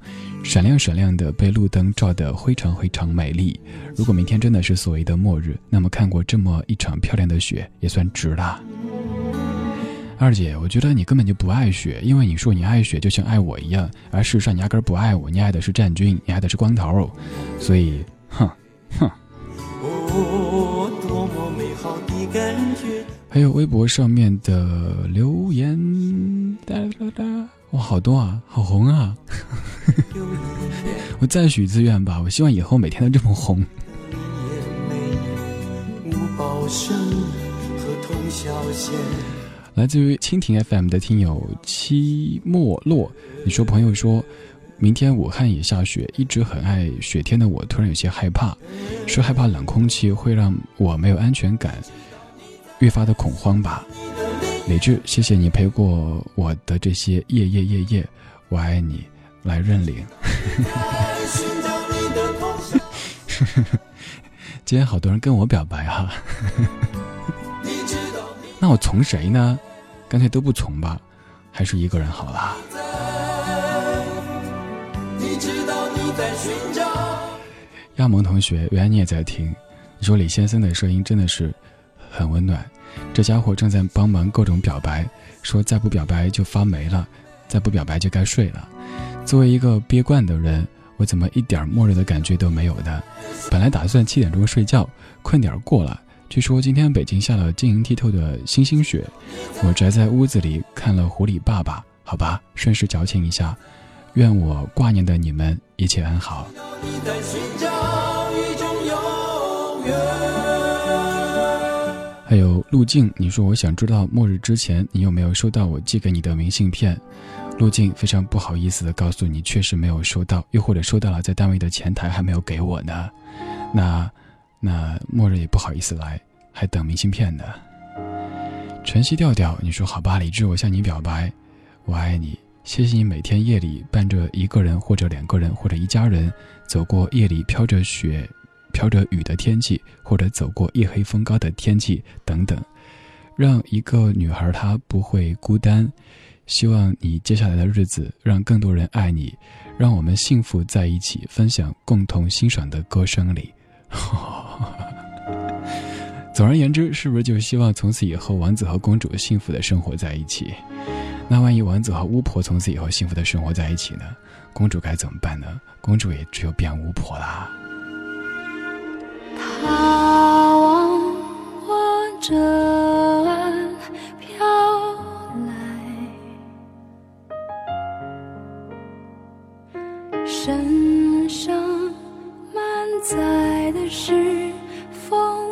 C: 闪亮闪亮的，被路灯照得非常非常美丽。如果明天真的是所谓的末日，那么看过这么一场漂亮的雪也算值了。二姐，我觉得你根本就不爱雪，因为你说你爱雪就像爱我一样，而事实上你压根不爱我，你爱的是战军，你爱的是光头，所以，哼，哼。
F: 哦，多么美好的感觉！
C: 还有微博上面的留言，哒哒哒，哇，好多啊，好红啊！我再许一次愿吧，我希望以后每天都这么红。
F: 无报声和通宵弦。
C: 来自于蜻蜓 FM 的听友期末落，你说朋友说，明天武汉也下雪，一直很爱雪天的我突然有些害怕，说害怕冷空气会让我没有安全感，越发的恐慌吧。李志，谢谢你陪过我的这些夜夜夜夜，我爱你，来认领。今天好多人跟我表白哈、那我从谁呢？干脆都不从吧，还是一个人好啦。
F: 你知道你在寻找。
C: 亚萌同学，原来你也在听。你说李先生的声音真的是很温暖，这家伙正在帮忙各种表白，说再不表白就发霉了，再不表白就该睡了。作为一个憋惯的人，我怎么一点末日的感觉都没有的？本来打算七点钟睡觉，困点过了。据说今天北京下了晶莹剔透的星星雪，我宅在屋子里看了《狐狸爸爸》，好吧，顺势矫情一下。愿我挂念的你们一切安好。还有路径，你说我想知道末日之前你有没有收到我寄给你的明信片？路径非常不好意思的告诉你，确实没有收到，又或者收到了，在单位的前台还没有给我呢。那，那末日也不好意思来，还等明信片呢。晨曦调调，你说好吧，李志，我向你表白，我爱你。谢谢你每天夜里伴着一个人或者两个人或者一家人，走过夜里飘着雪、飘着雨的天气，或者走过夜黑风高的天气等等，让一个女孩她不会孤单。希望你接下来的日子让更多人爱你，让我们幸福在一起，分享共同欣赏的歌声里。总而言之，是不是就希望从此以后王子和公主幸福的生活在一起？那万一王子和巫婆从此以后幸福的生活在一起呢？公主该怎么办呢？公主也只有变巫婆啦。
D: 他往我这岸飘来，身上满载的是风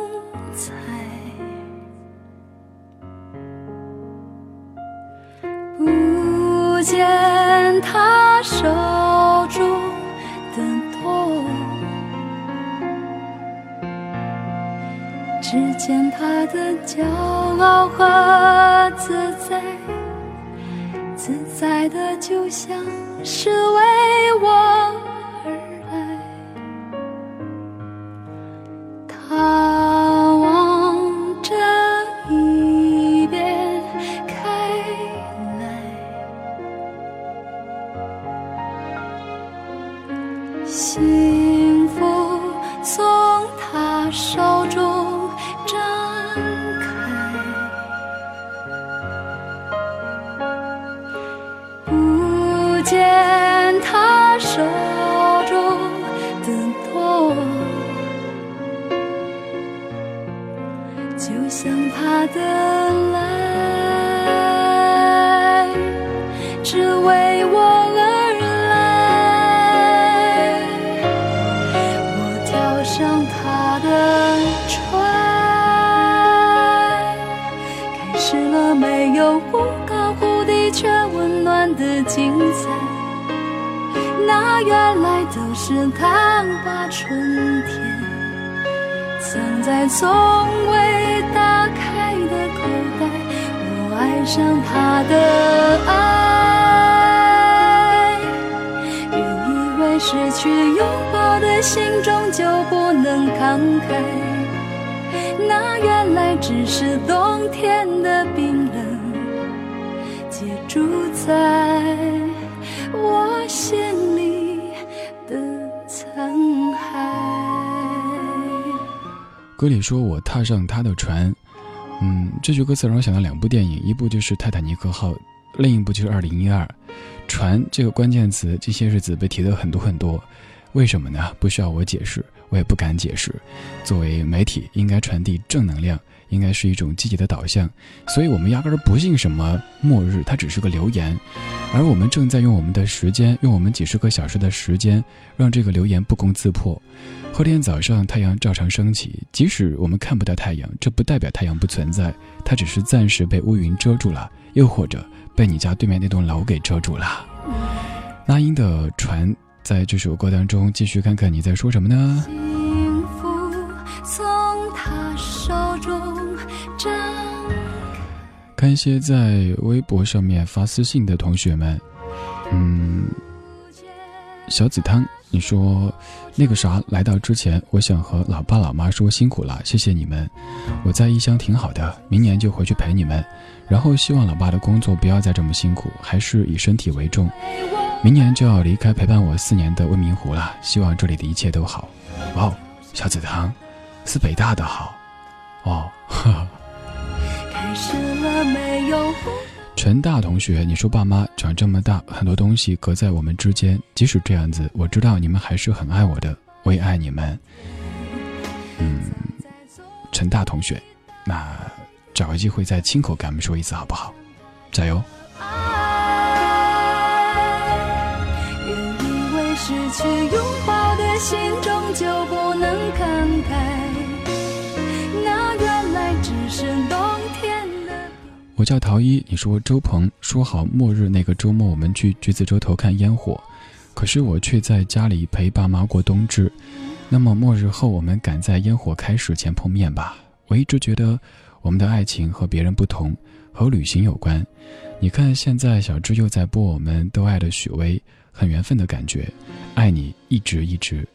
D: 采。不见他手中的舵，只见他的骄傲和自在，自在的就像是为我啊原来都是他把春天藏在从未打开的口袋，我爱上他的爱，原以为失去拥抱的心终究不能慷慨，那原来只是冬天的冰冷，结住在我心里。
C: 歌里说我踏上他的船，嗯，这句歌词让我想到两部电影，一部就是《泰坦尼克号》，另一部就是《二零一二》。船这个关键词这些日子被提的很多很多，为什么呢？不需要我解释，我也不敢解释。作为媒体，应该传递正能量，应该是一种积极的导向，所以我们压根儿不信什么末日，它只是个留言，而我们正在用我们的时间，用我们几十个小时的时间，让这个留言不攻自破。后天早上太阳照常升起，即使我们看不到太阳，这不代表太阳不存在，它只是暂时被乌云遮住了，又或者。被你家对面那栋楼给遮住了。那英的船在这首歌当中，继续看看你在说什么呢？
D: 幸福
C: 看一些在微博上面发私信的同学们，嗯，小紫汤，你说那个啥，来到之前，我想和老爸老妈说辛苦了，谢谢你们，我在异乡挺好的，明年就回去陪你们。然后希望老爸的工作不要再这么辛苦，还是以身体为重。明年就要离开陪伴我四年的未名湖了，希望这里的一切都好。哇哦，小紫汤，是北大的好。哦，呵呵。
D: 开始了没有？
C: 陈大同学，你说爸妈长这么大，很多东西隔在我们之间。即使这样子，我知道你们还是很爱我的，我也爱你们。嗯，陈大同学，那。找个机会再亲口跟我们说一次好不好？加油！我叫陶一，你说周鹏说好末日那个周末我们去橘子洲头看烟火，可是我却在家里陪爸妈过冬至。那么末日后我们赶在烟火开始前碰面吧。我一直觉得。我们的爱情和别人不同，和旅行有关。你看，现在小智又在播我们都爱的许巍，很缘分的感觉。爱你一直一直，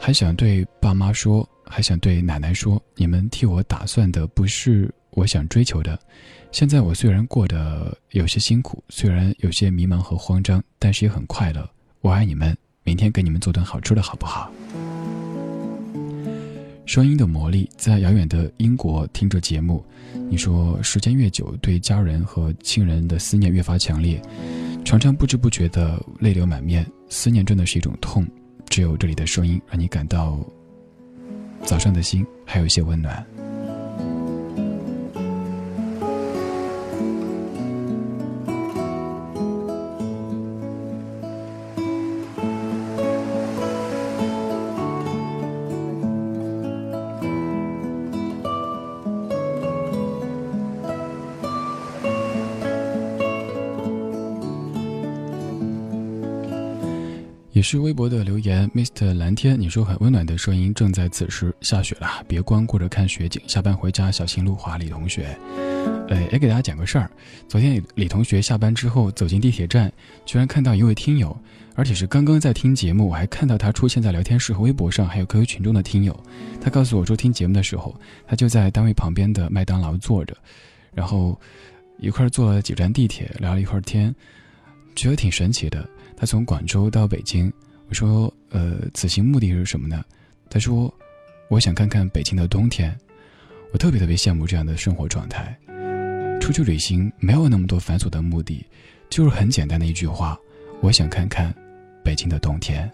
C: 还想对爸妈说，还想对奶奶说，你们替我打算的不是我想追求的。现在我虽然过得有些辛苦，虽然有些迷茫和慌张，但是也很快乐。我爱你们，明天给你们做顿好吃的好不好？声音的魔力，在遥远的英国听着节目，你说时间越久，对家人和亲人的思念越发强烈，常常不知不觉的泪流满面。思念真的是一种痛，只有这里的声音让你感到早上的心还有一些温暖。也是微博的留言，Mr 蓝天，你说很温暖的声音，正在此时下雪了，别光顾着看雪景，下班回家小心路滑。李同学，呃，也给大家讲个事儿，昨天李同学下班之后走进地铁站，居然看到一位听友，而且是刚刚在听节目，我还看到他出现在聊天室和微博上，还有 QQ 群中的听友。他告诉我说，听节目的时候，他就在单位旁边的麦当劳坐着，然后一块坐了几站地铁，聊了一会儿天，觉得挺神奇的。他从广州到北京，我说：“呃，此行目的是什么呢？”他说：“我想看看北京的冬天。”我特别特别羡慕这样的生活状态。出去旅行没有那么多繁琐的目的，就是很简单的一句话：“我想看看北京的冬天。”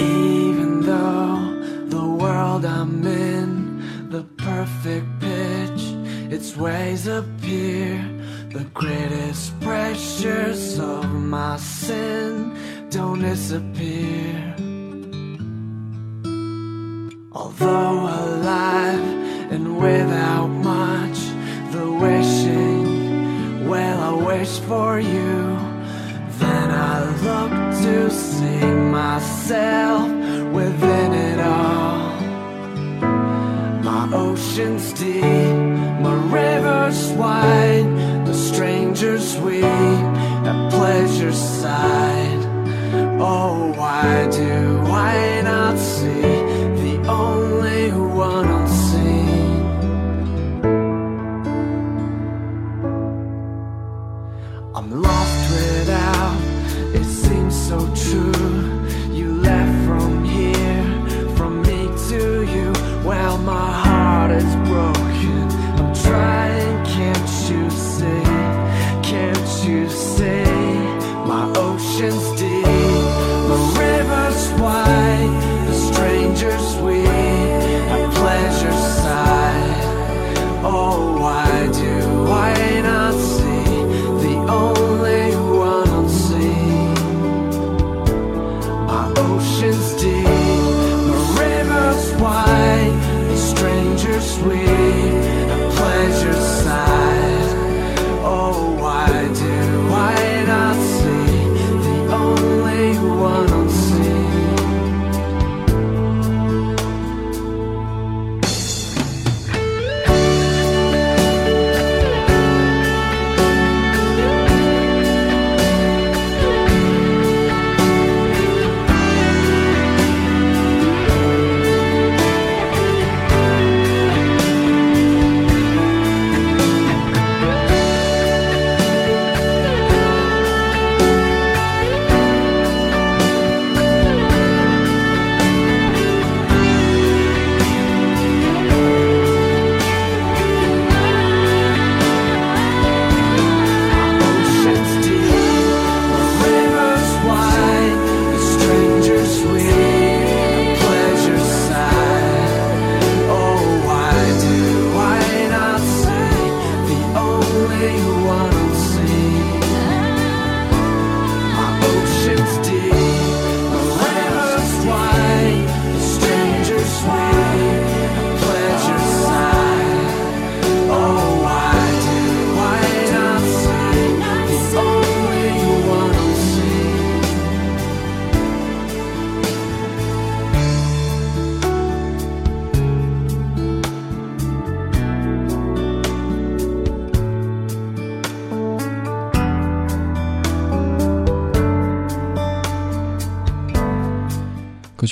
G: Even though the world I'm in, the perfect pitch, its ways appear. The greatest pressures of my sin don't disappear. Although alive and without much, the wishing, well, I wish for you. Then I look to see myself within it all. My ocean's deep, my river's wide, stranger's sweet, at pleasure's side. Oh, why do I not see the only one unseen? I'm lost without, it seems so true.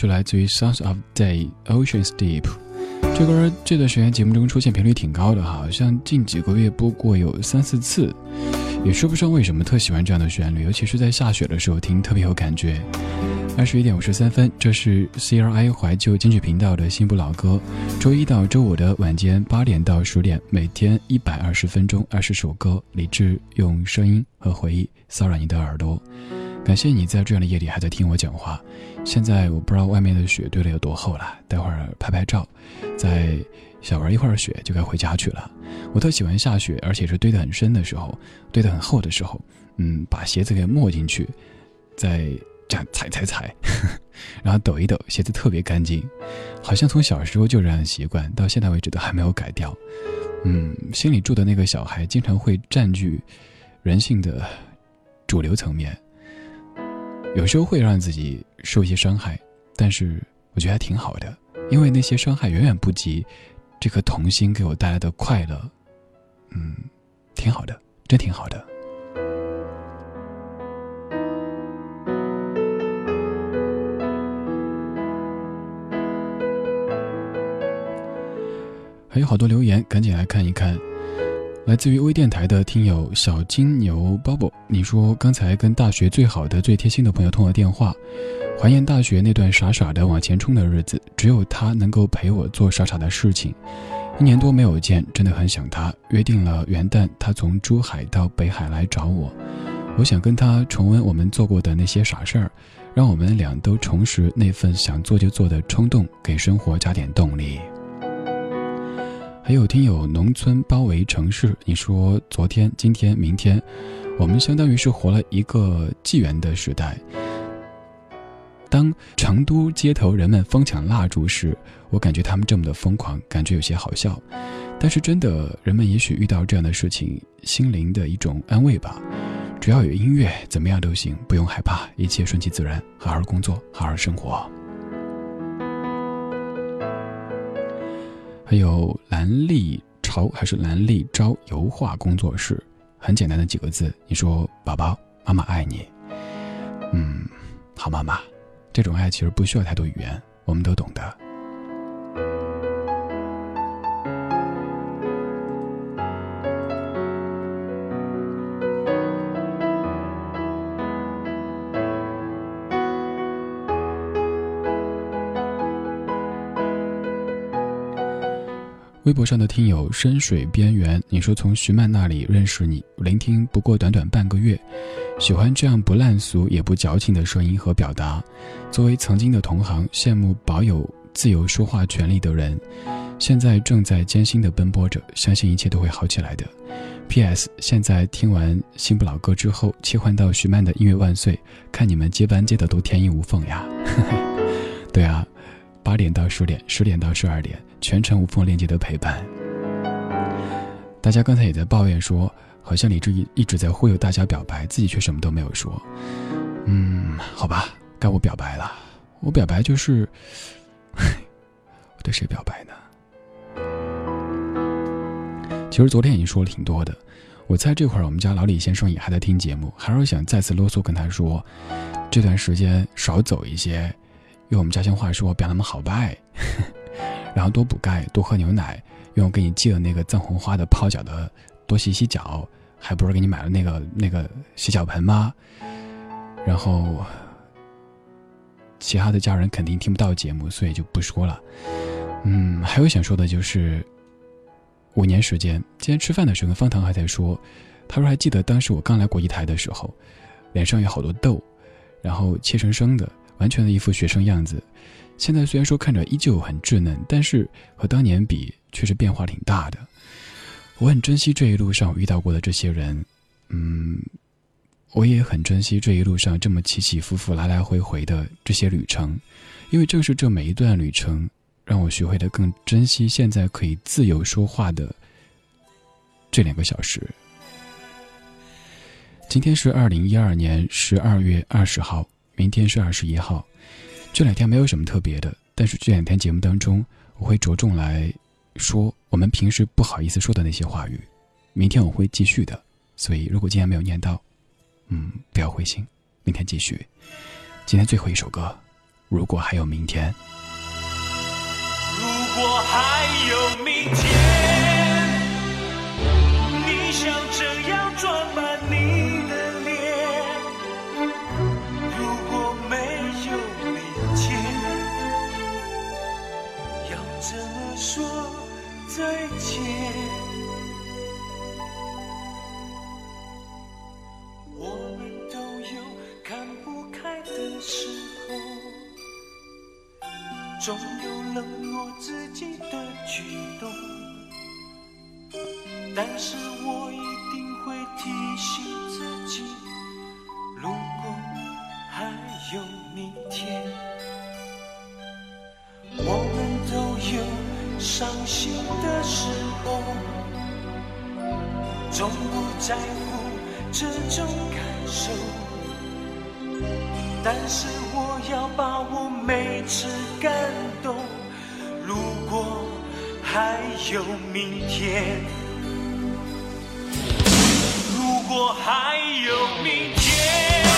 C: 来自于 Sounds of Day Ocean's Deep。这歌这段时间节目中出现频率挺高的哈，好像近几个月播过有三四次，也说不上为什么特喜欢这样的旋律，尤其是在下雪的时候听特别有感觉。二十一点五十三分，这是 CRI 怀旧金曲频道的新部老歌，周一到周五的晚间八点到十点，每天一百二十分钟，二十首歌，理智用声音和回忆骚扰你的耳朵。感谢你在这样的夜里还在听我讲话。现在我不知道外面的雪堆得有多厚了，待会儿拍拍照，再小玩一会儿雪就该回家去了。我特喜欢下雪，而且是堆得很深的时候，堆得很厚的时候，嗯，把鞋子给没进去，再这样踩踩踩，然后抖一抖，鞋子特别干净。好像从小时候就这样习惯，到现在为止都还没有改掉。嗯，心里住的那个小孩经常会占据人性的主流层面。有时候会让自己受一些伤害，但是我觉得还挺好的，因为那些伤害远远不及这颗童心给我带来的快乐。嗯，挺好的，真挺好的。还有好多留言，赶紧来看一看。来自于微电台的听友小金牛 Bobo，你说刚才跟大学最好的、最贴心的朋友通了电话，怀念大学那段傻傻的往前冲的日子，只有他能够陪我做傻傻的事情。一年多没有见，真的很想他。约定了元旦，他从珠海到北海来找我，我想跟他重温我们做过的那些傻事儿，让我们俩都重拾那份想做就做的冲动，给生活加点动力。还有听友农村包围城市，你说昨天、今天、明天，我们相当于是活了一个纪元的时代。当成都街头人们疯抢蜡烛时，我感觉他们这么的疯狂，感觉有些好笑。但是真的，人们也许遇到这样的事情，心灵的一种安慰吧。只要有音乐，怎么样都行，不用害怕，一切顺其自然，好好工作，好好生活。还有蓝丽朝还是蓝丽昭油画工作室，很简单的几个字，你说宝宝，妈妈爱你。嗯，好妈妈，这种爱其实不需要太多语言，我们都懂得。微博上的听友深水边缘，你说从徐曼那里认识你，聆听不过短短半个月，喜欢这样不烂俗也不矫情的声音和表达。作为曾经的同行，羡慕保有自由说话权利的人，现在正在艰辛的奔波着，相信一切都会好起来的。P.S. 现在听完新不老歌之后，切换到徐曼的音乐万岁，看你们接班接的都天衣无缝呀。对啊。八点到十点，十点到十二点，全程无缝链接的陪伴。大家刚才也在抱怨说，好像李志一一直在忽悠大家表白，自己却什么都没有说。嗯，好吧，该我表白了。我表白就是，我对谁表白呢？其实昨天已经说了挺多的。我猜这会儿我们家老李先生也还在听节目，还是想再次啰嗦跟他说，这段时间少走一些。用我们家乡话说，别那么好拜，然后多补钙，多喝牛奶，用我给你寄的那个藏红花的泡脚的，多洗洗脚，还不是给你买了那个那个洗脚盆吗？然后，其他的家人肯定听不到节目，所以就不说了。嗯，还有想说的就是，五年时间，今天吃饭的时候，方糖还在说，他说还记得当时我刚来国艺台的时候，脸上有好多痘，然后怯生生的。完全的一副学生样子，现在虽然说看着依旧很稚嫩，但是和当年比，确实变化挺大的。我很珍惜这一路上遇到过的这些人，嗯，我也很珍惜这一路上这么起起伏伏、来来回回的这些旅程，因为正是这每一段旅程，让我学会了更珍惜现在可以自由说话的这两个小时。今天是二零一二年十二月二十号。明天是二十一号，这两天没有什么特别的，但是这两天节目当中，我会着重来说我们平时不好意思说的那些话语。明天我会继续的，所以如果今天没有念到，嗯，不要灰心，明天继续。今天最后一首歌，如果还有明天。
F: 如果还有明天，你想怎样装扮再见。我们都有看不开的时候，总有冷落自己的举动。但是我一定会提醒自己，如果还有明天，我们都有。伤心的时候，从不在乎这种感受。但是我要把握每次感动。如果还有明天，如果还有明天。